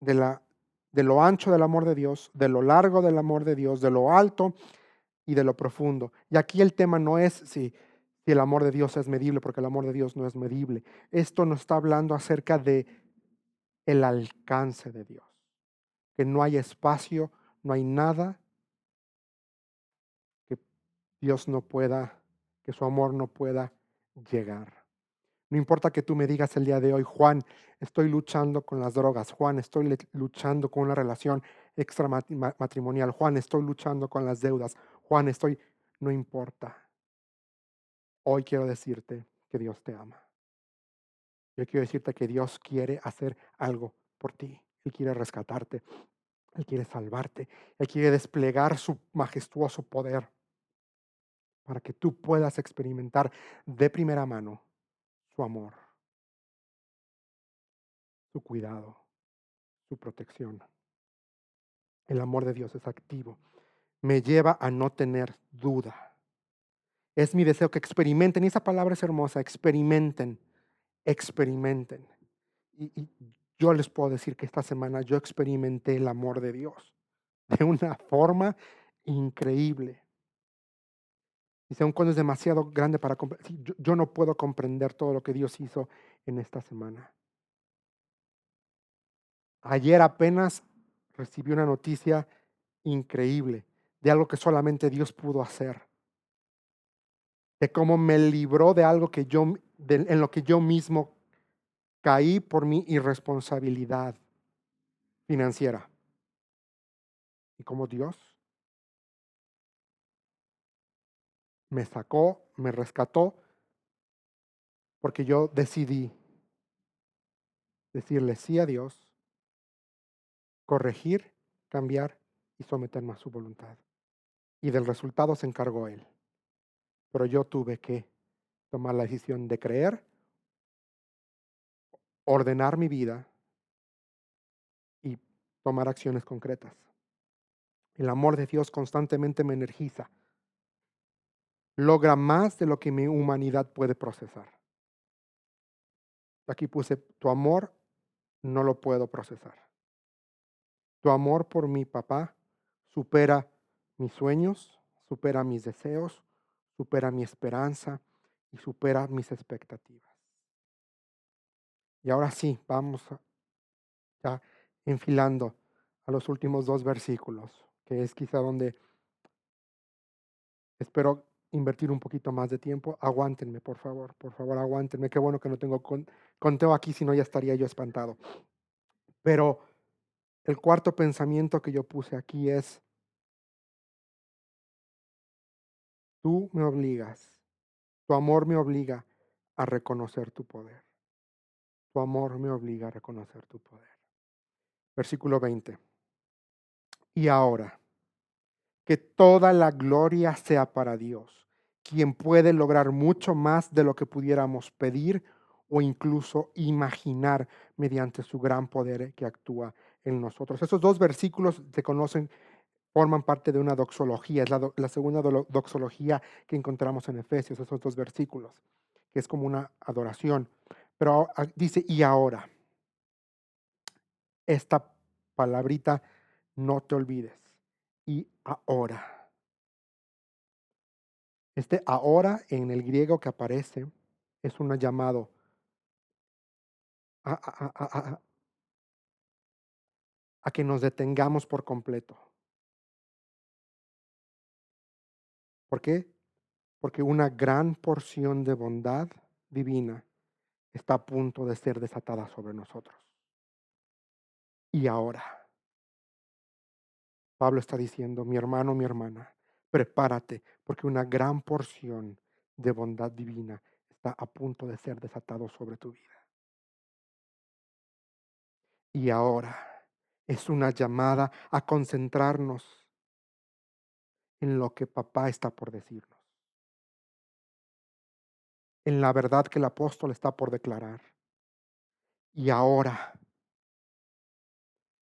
de, la, de lo ancho del amor de Dios, de lo largo del amor de Dios, de lo alto y de lo profundo. Y aquí el tema no es si, si el amor de Dios es medible, porque el amor de Dios no es medible. Esto nos está hablando acerca de el alcance de Dios, que no hay espacio, no hay nada que Dios no pueda, que su amor no pueda llegar. No importa que tú me digas el día de hoy, Juan, estoy luchando con las drogas, Juan, estoy luchando con una relación extramatrimonial, Juan, estoy luchando con las deudas, Juan, estoy, no importa. Hoy quiero decirte que Dios te ama. Yo quiero decirte que Dios quiere hacer algo por ti. Él quiere rescatarte. Él quiere salvarte. Él quiere desplegar su majestuoso poder para que tú puedas experimentar de primera mano su amor, su cuidado, su protección. El amor de Dios es activo. Me lleva a no tener duda. Es mi deseo que experimenten, y esa palabra es hermosa, experimenten, experimenten. Y, yo les puedo decir que esta semana yo experimenté el amor de Dios de una forma increíble. Dice, aun cuando es demasiado grande para comprender, yo, yo no puedo comprender todo lo que Dios hizo en esta semana. Ayer apenas recibí una noticia increíble de algo que solamente Dios pudo hacer. De cómo me libró de algo que yo, en lo que yo mismo caí por mi irresponsabilidad financiera. Y como Dios me sacó, me rescató, porque yo decidí decirle sí a Dios, corregir, cambiar y someterme a su voluntad. Y del resultado se encargó Él. Pero yo tuve que tomar la decisión de creer, ordenar mi vida y tomar acciones concretas. El amor de Dios constantemente me energiza. Logra más de lo que mi humanidad puede procesar. Aquí puse, tu amor no lo puedo procesar. Tu amor por mi papá supera mis sueños, supera mis deseos, supera mi esperanza y supera mis expectativas. Y ahora sí, vamos ya enfilando a los últimos dos versículos, que es quizá donde espero invertir un poquito más de tiempo. Aguántenme, por favor, por favor, aguántenme. Qué bueno que no tengo conteo aquí, si no ya estaría yo espantado. Pero el cuarto pensamiento que yo puse aquí es, tú me obligas, tu amor me obliga a reconocer tu poder. Tu amor me obliga a reconocer tu poder. Versículo 20. Y ahora, que toda la gloria sea para Dios, quien puede lograr mucho más de lo que pudiéramos pedir o incluso imaginar mediante su gran poder que actúa en nosotros. Esos dos versículos se conocen, forman parte de una doxología, es la, la segunda doxología que encontramos en Efesios, esos dos versículos, que es como una adoración. Pero ah, dice, y ahora, esta palabrita no te olvides, y ahora. Este ahora en el griego que aparece es un llamado a, a que nos detengamos por completo. ¿Por qué? Porque una gran porción de bondad divina está a punto de ser desatada sobre nosotros. Y ahora, Pablo está diciendo, mi hermano, mi hermana, prepárate, porque una gran porción de bondad divina está a punto de ser desatado sobre tu vida. Y ahora, es una llamada a concentrarnos en lo que papá está por decirnos, en la verdad que el apóstol está por declarar. Y ahora,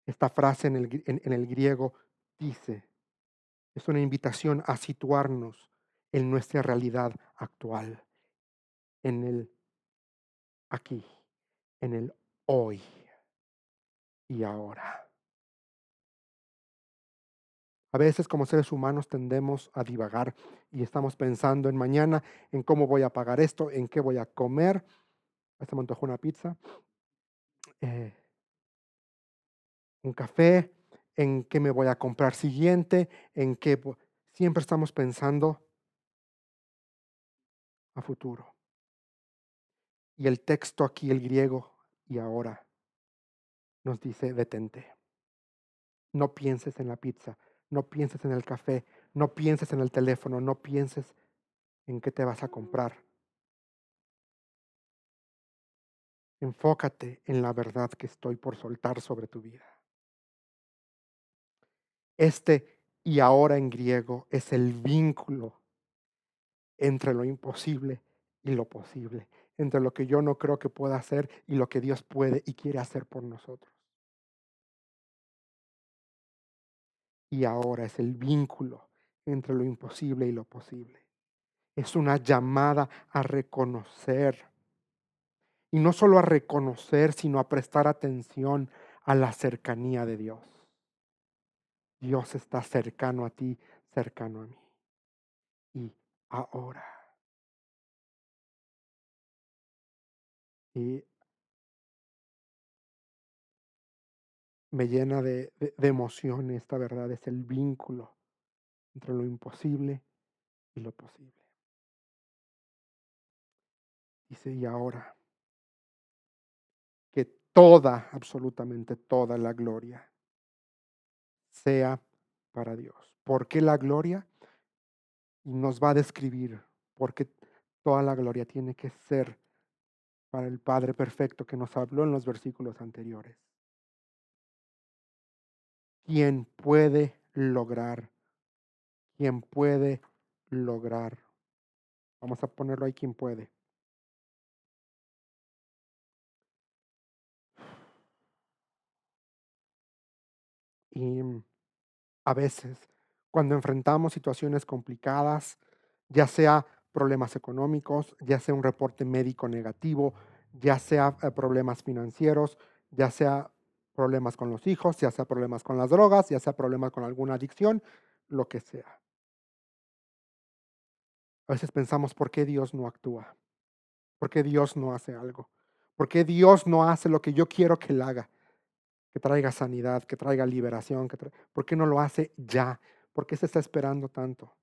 esta frase en el, en, el griego dice, es una invitación a situarnos en nuestra realidad actual, en el aquí, en el hoy y ahora. A veces como seres humanos tendemos a divagar y estamos pensando en mañana, en cómo voy a pagar esto, en qué voy a comer. Hasta me antojó una pizza. Eh, un café, en qué me voy a comprar siguiente, en qué... Siempre estamos pensando a futuro. Y el texto aquí, el griego, y ahora, nos dice, detente. No pienses en la pizza, no pienses en el café, no pienses en el teléfono, no pienses en qué te vas a comprar. Enfócate en la verdad que estoy por soltar sobre tu vida. Este y ahora en griego es el vínculo entre lo imposible y lo posible, entre lo que yo no creo que pueda hacer y lo que Dios puede y quiere hacer por nosotros. y ahora es el vínculo entre lo imposible y lo posible. Es una llamada a reconocer. Y no solo a reconocer, sino a prestar atención a la cercanía de Dios. Dios está cercano a ti, cercano a mí. Y ahora. Y me llena de, emoción esta verdad, es el vínculo entre lo imposible y lo posible. Dice, y ahora, que toda, absolutamente toda la gloria sea para Dios. ¿Por qué la gloria? Y nos va a describir por qué toda la gloria tiene que ser para el Padre perfecto que nos habló en los versículos anteriores. ¿Quién puede lograr, ¿Quién puede lograr Vamos a ponerlo ahí quien puede. Y a veces, cuando enfrentamos situaciones complicadas, ya sea problemas económicos, ya sea un reporte médico negativo, ya sea eh, problemas financieros, ya sea problemas con los hijos, ya sea problemas con las drogas, ya sea problemas con alguna adicción, lo que sea. A veces pensamos, ¿por qué Dios no actúa? ¿Por qué Dios no hace algo? ¿Por qué Dios no hace lo que yo quiero que Él haga? Que traiga sanidad, que traiga liberación. Que ¿Por qué no lo hace ya? ¿Por qué se está esperando tanto?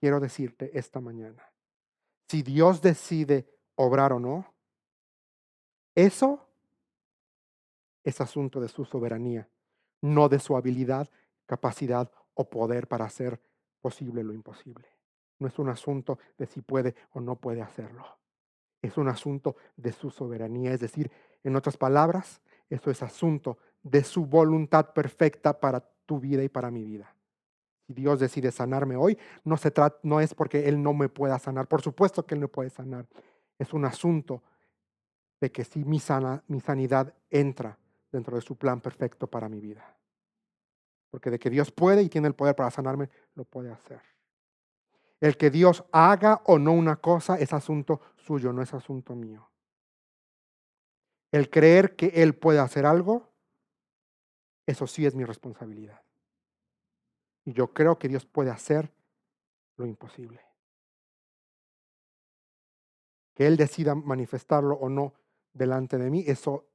Quiero decirte esta mañana, si Dios decide obrar o no, eso es asunto de su soberanía, no de su habilidad, capacidad o poder para hacer posible lo imposible. No es un asunto de si puede o no puede hacerlo. Es un asunto de su soberanía. Es decir, en otras palabras, eso es asunto de su voluntad perfecta para tu vida y para mi vida. Si Dios decide sanarme hoy, no, se trata, no es porque Él no me pueda sanar. Por supuesto que Él me puede sanar. Es un asunto de que si mi, sana, mi sanidad entra dentro de su plan perfecto para mi vida. Porque de que Dios puede y tiene el poder para sanarme, lo puede hacer. El que Dios haga o no una cosa es asunto suyo, no es asunto mío. El creer que Él puede hacer algo, eso sí es mi responsabilidad. Y yo creo que Dios puede hacer lo imposible. Que Él decida manifestarlo o no delante de mí, eso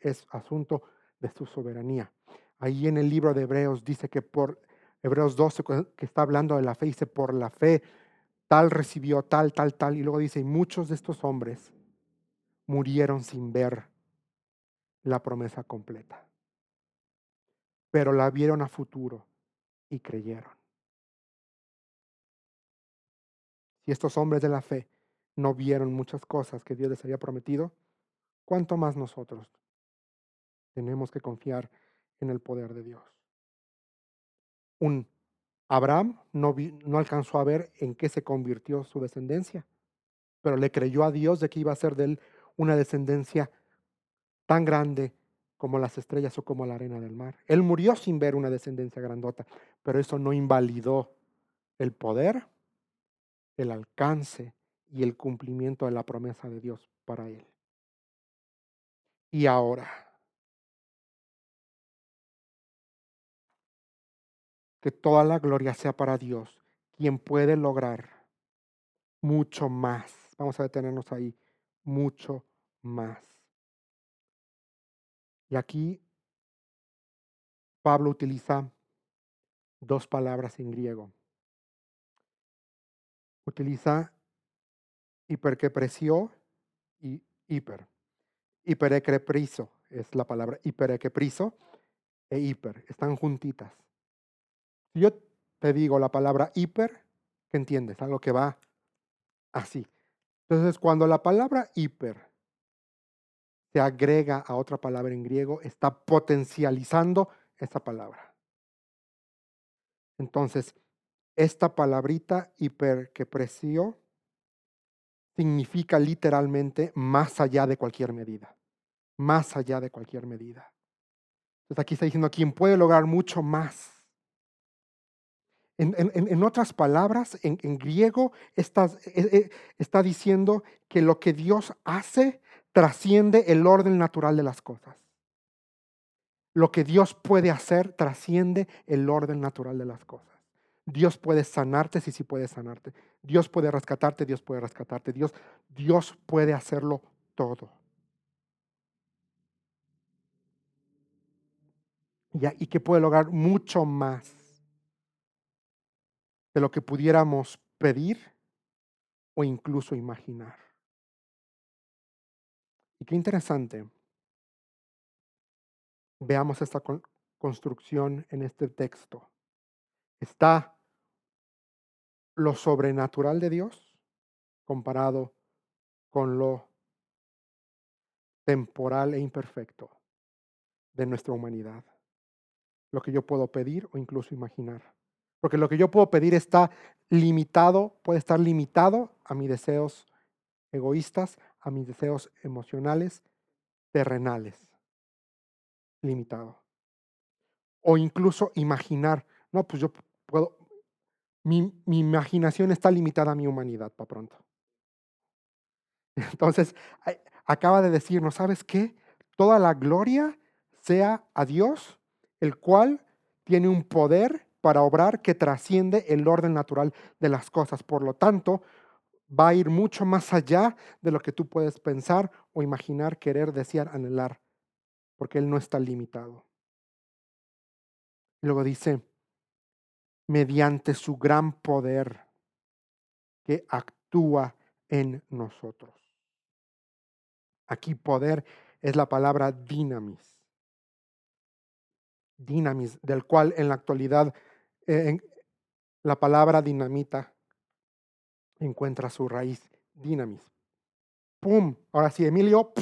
es asunto de su soberanía. Ahí en el libro de Hebreos dice que por Hebreos 12, que está hablando de la fe, dice, por la fe, tal recibió, tal, tal, tal. Y luego dice, y muchos de estos hombres murieron sin ver la promesa completa. Pero la vieron a futuro y creyeron. Si estos hombres de la fe no vieron muchas cosas que Dios les había prometido, ¿cuánto más nosotros tenemos que confiar en el poder de Dios? un Abraham no, alcanzó a ver en qué se convirtió su descendencia, pero le creyó a Dios de que iba a ser de él una descendencia tan grande como las estrellas o como la arena del mar. Él murió sin ver una descendencia grandota, pero eso no invalidó el poder, el alcance y el cumplimiento de la promesa de Dios para él. Y ahora, que toda la gloria sea para Dios, quien puede lograr mucho más. Vamos a detenernos ahí, mucho más. Y aquí Pablo utiliza dos palabras en griego. Utiliza hiperqueprecio y hiper. Hiperequepriso es la palabra hiperequepriso e hiper. Están juntitas. Si yo te digo la palabra hiper, ¿qué entiendes? Algo que va así. Entonces, cuando la palabra hiper se agrega a otra palabra en griego, está potencializando esa palabra. Entonces, esta palabrita hiper que precio significa literalmente más allá de cualquier medida. Más allá de cualquier medida. Entonces aquí está diciendo, quien puede lograr mucho más en, otras palabras, en, griego eh, eh, está diciendo que lo que Dios hace trasciende el orden natural de las cosas. Lo que Dios puede hacer trasciende el orden natural de las cosas. Dios puede sanarte, sí, sí puede sanarte. Dios puede rescatarte, Dios puede rescatarte. Dios, Dios puede hacerlo todo. Y que puede lograr mucho más de lo que pudiéramos pedir o incluso imaginar. Y qué interesante. Veamos esta construcción en este texto. Está lo sobrenatural de Dios comparado con lo temporal e imperfecto de nuestra humanidad. Lo que yo puedo pedir o incluso imaginar Porque lo que yo puedo pedir está limitado, puede estar limitado a mis deseos egoístas, a mis deseos emocionales, terrenales. Limitado. O incluso imaginar, no, pues yo puedo, mi, mi imaginación está limitada a mi humanidad, para pronto. Entonces, acaba de decirnos, ¿sabes qué? Toda la gloria sea a Dios, el cual tiene un poder para obrar que trasciende el orden natural de las cosas. Por lo tanto, va a ir mucho más allá de lo que tú puedes pensar o imaginar, querer, desear, anhelar, porque Él no está limitado. Luego dice, mediante su gran poder que actúa en nosotros. Aquí poder es la palabra dinamis. Dinamis, del cual en la actualidad eh, la palabra dinamita encuentra su raíz, dinamis. ¡Pum! Ahora sí, Emilio.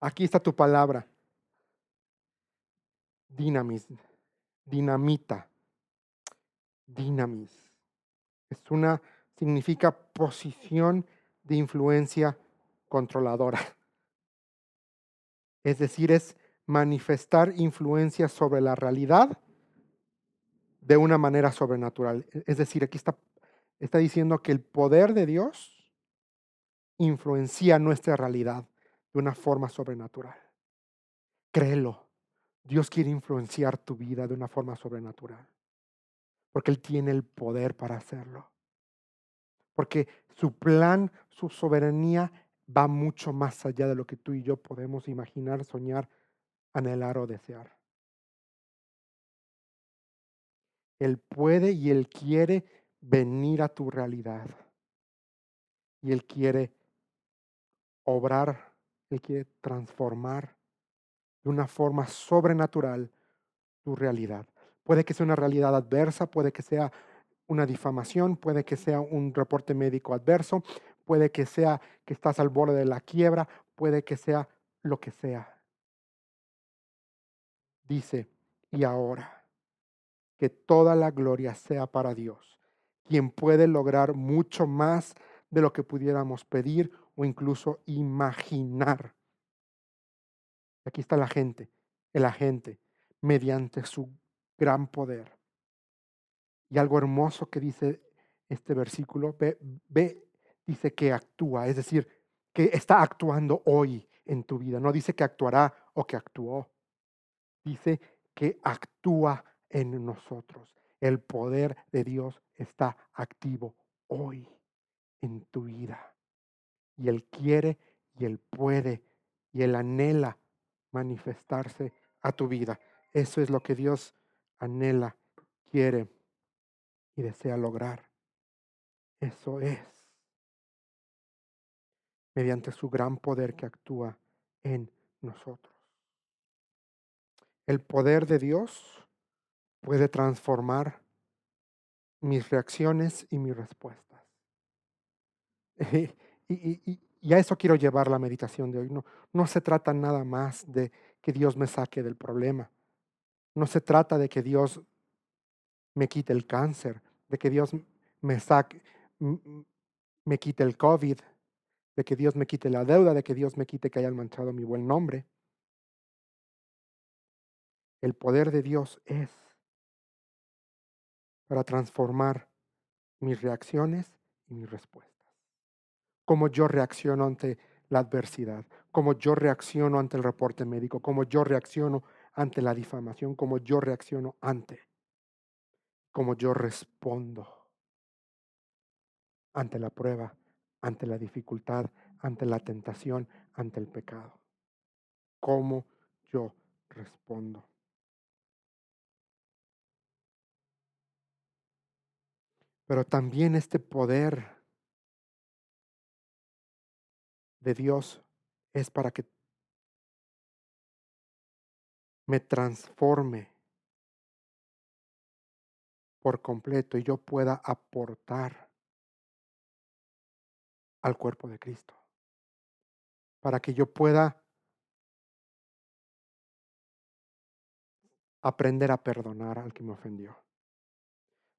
Aquí está tu palabra. Dinamis, dinamita, dinamis. Es una, significa posición de influencia controladora. Es decir, es manifestar influencia sobre la realidad de una manera sobrenatural. Es decir, aquí está, está diciendo que el poder de Dios influencia nuestra realidad de una forma sobrenatural. Créelo, Dios quiere influenciar tu vida de una forma sobrenatural, porque Él tiene el poder para hacerlo. Porque su plan, su soberanía va mucho más allá de lo que tú y yo podemos imaginar, soñar, anhelar o desear. Él puede y Él quiere venir a tu realidad. Y Él quiere obrar, Él quiere transformar de una forma sobrenatural tu realidad. Puede que sea una realidad adversa, puede que sea una difamación, puede que sea un reporte médico adverso, puede que sea que estás al borde de la quiebra, puede que sea lo que sea. Dice, y ahora que toda la gloria sea para Dios, quien puede lograr mucho más de lo que pudiéramos pedir o incluso imaginar. Aquí está la gente, el agente, mediante su gran poder. Y algo hermoso que dice este versículo, ve, dice que actúa, es decir, que está actuando hoy en tu vida. No dice que actuará o que actuó. Dice que actúa en nosotros. El poder de Dios está activo hoy en tu vida. Y Él quiere y Él puede y Él anhela manifestarse a tu vida. Eso es lo que Dios anhela, quiere y desea lograr. Eso es. Mediante su gran poder que actúa en nosotros. El poder de Dios puede transformar mis reacciones y mis respuestas. y, a eso quiero llevar la meditación de hoy. No, no se trata nada más de que Dios me saque del problema. No se trata de que Dios me quite el cáncer, de que Dios me saque, me quite el COVID, de que Dios me quite la deuda, de que Dios me quite que hayan manchado mi buen nombre. El poder de Dios es para transformar mis reacciones y mis respuestas. Cómo yo reacciono ante la adversidad, cómo yo reacciono ante el reporte médico, cómo yo reacciono ante la difamación, cómo yo reacciono ante, cómo yo respondo ante la prueba, ante la dificultad, ante la tentación, ante el pecado. Cómo yo respondo. Pero también este poder de Dios es para que me transforme por completo y yo pueda aportar al cuerpo de Cristo. Para que yo pueda aprender a perdonar al que me ofendió.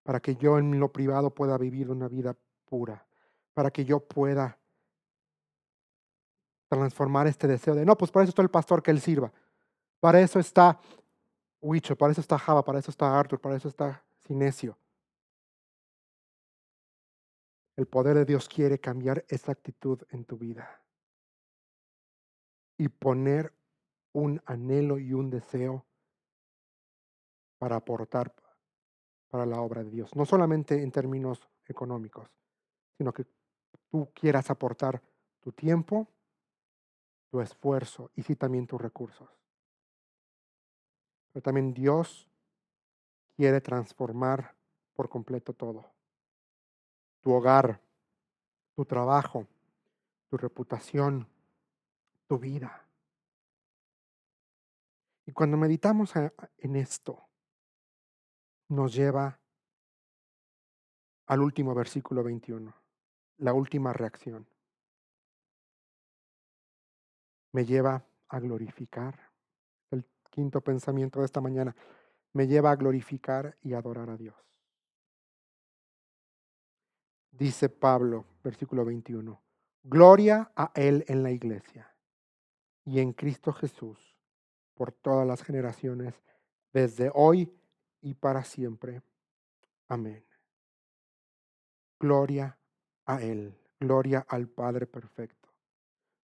Para que yo en lo privado pueda vivir una vida pura. Para que yo pueda transformar este deseo de, no, pues para eso está el pastor que él sirva. Para eso está Huicho, para eso está Java, para eso está Arthur, para eso está Sinesio. El poder de Dios quiere cambiar esa actitud en tu vida y poner un anhelo y un deseo para aportar para la obra de Dios. No solamente en términos económicos, sino que tú quieras aportar tu tiempo, tu esfuerzo y sí también tus recursos. Pero también Dios quiere transformar por completo todo. Tu hogar, tu trabajo, tu reputación, tu vida. Y cuando meditamos en esto, nos lleva al último versículo 21, la última reacción. Me lleva a glorificar. El quinto pensamiento de esta mañana me lleva a glorificar y adorar a Dios. Dice Pablo, versículo 21, Gloria a Él en la iglesia y en Cristo Jesús por todas las generaciones, desde hoy y para siempre. Amén. Gloria a Él, gloria al Padre perfecto,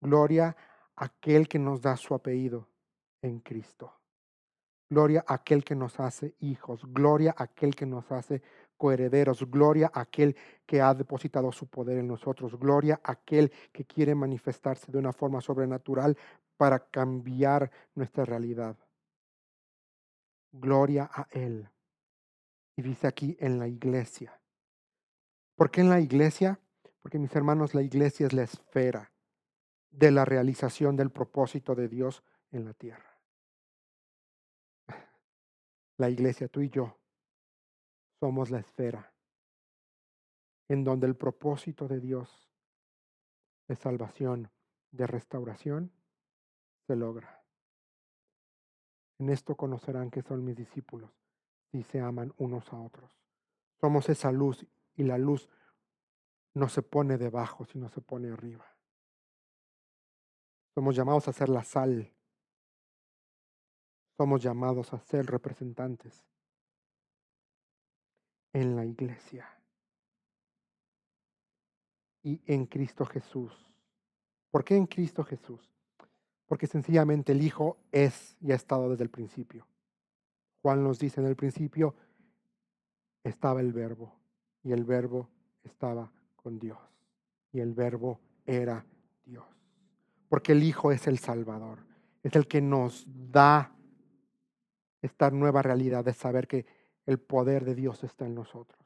gloria a aquel que nos da su apellido en Cristo. Gloria a aquel que nos hace hijos, gloria a aquel que nos hace coherederos, gloria a aquel que ha depositado su poder en nosotros, gloria a aquel que quiere manifestarse de una forma sobrenatural para cambiar nuestra realidad. Gloria a Él. Y dice aquí en la iglesia. ¿Por qué en la iglesia? Porque mis hermanos, la iglesia es la esfera de la realización del propósito de Dios en la tierra. La iglesia, tú y yo, somos la esfera en donde el propósito de Dios de salvación, de restauración, se logra. En esto conocerán que son mis discípulos y se aman unos a otros. Somos esa luz y la luz no se pone debajo, sino se pone arriba. Somos llamados a ser la sal. Somos llamados a ser representantes en la iglesia y en Cristo Jesús. ¿Por qué en Cristo Jesús? Porque sencillamente el Hijo es y ha estado desde el principio. Juan nos dice en el principio estaba el verbo y el verbo estaba con Dios y el verbo era Dios. Porque el Hijo es el Salvador, es el que nos da esta nueva realidad de saber que el poder de Dios está en nosotros,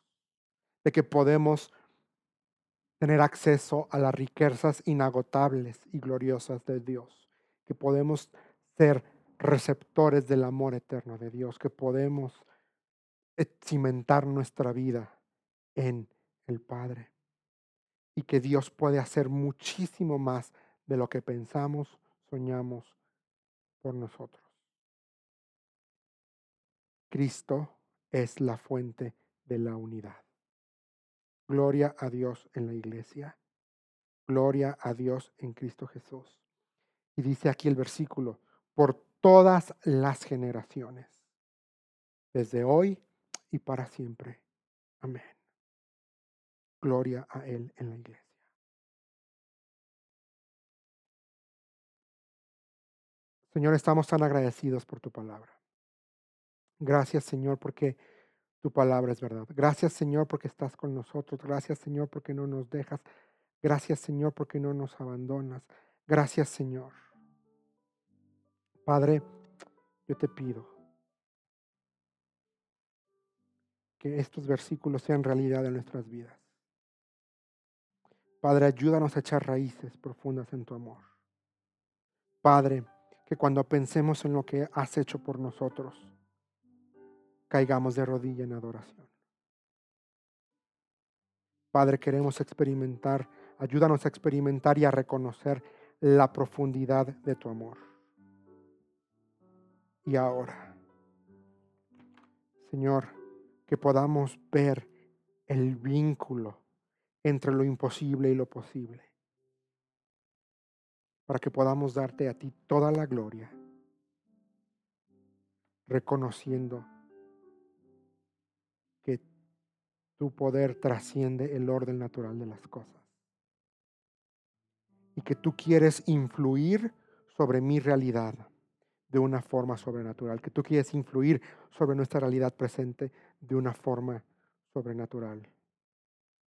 de que podemos tener acceso a las riquezas inagotables y gloriosas de Dios, que podemos ser receptores del amor eterno de Dios, que podemos cimentar nuestra vida en el Padre y que Dios puede hacer muchísimo más de lo que pensamos, soñamos por nosotros. Cristo es la fuente de la unidad. Gloria a Dios en la iglesia. Gloria a Dios en Cristo Jesús. Y dice aquí el versículo, por todas las generaciones, desde hoy y para siempre. Amén. Gloria a Él en la iglesia. Señor, estamos tan agradecidos por tu palabra. Gracias, Señor, porque tu palabra es verdad. Gracias, Señor, porque estás con nosotros. Gracias, Señor, porque no nos dejas. Gracias, Señor, porque no nos abandonas. Gracias, Señor. Padre, yo te pido que estos versículos sean realidad en nuestras vidas. Padre, ayúdanos a echar raíces profundas en tu amor. Padre, que cuando pensemos en lo que has hecho por nosotros, caigamos de rodilla en adoración. Padre, queremos experimentar, ayúdanos a experimentar y a reconocer la profundidad de tu amor. Y ahora, Señor, que podamos ver el vínculo entre lo imposible y lo posible, para que podamos darte a ti toda la gloria, reconociendo que tu poder trasciende el orden natural de las cosas y que tú quieres influir sobre mi realidad de una forma sobrenatural, que tú quieres influir sobre nuestra realidad presente de una forma sobrenatural.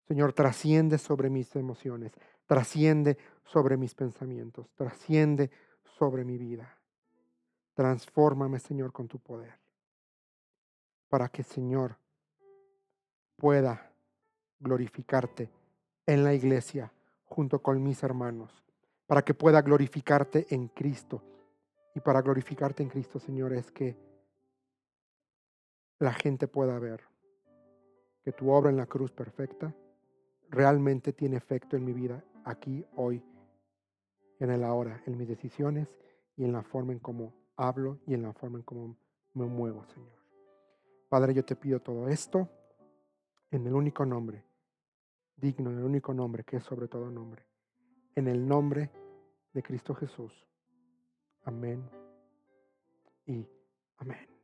Señor, trasciende sobre mis emociones, trasciende sobre mis pensamientos, trasciende sobre mi vida. Transfórmame, Señor, con tu poder, para que, Señor, pueda glorificarte en la iglesia junto con mis hermanos, para que pueda glorificarte en Cristo. Y para glorificarte en Cristo, Señor, es que la gente pueda ver que tu obra en la cruz perfecta realmente tiene efecto en mi vida, aquí, hoy, en el ahora, en mis decisiones y en la forma en cómo hablo y en la forma en cómo me muevo, Señor. Padre, yo te pido todo esto en el único nombre, digno, en el único nombre que es sobre todo nombre, en el nombre de Cristo Jesús. Amén y amén.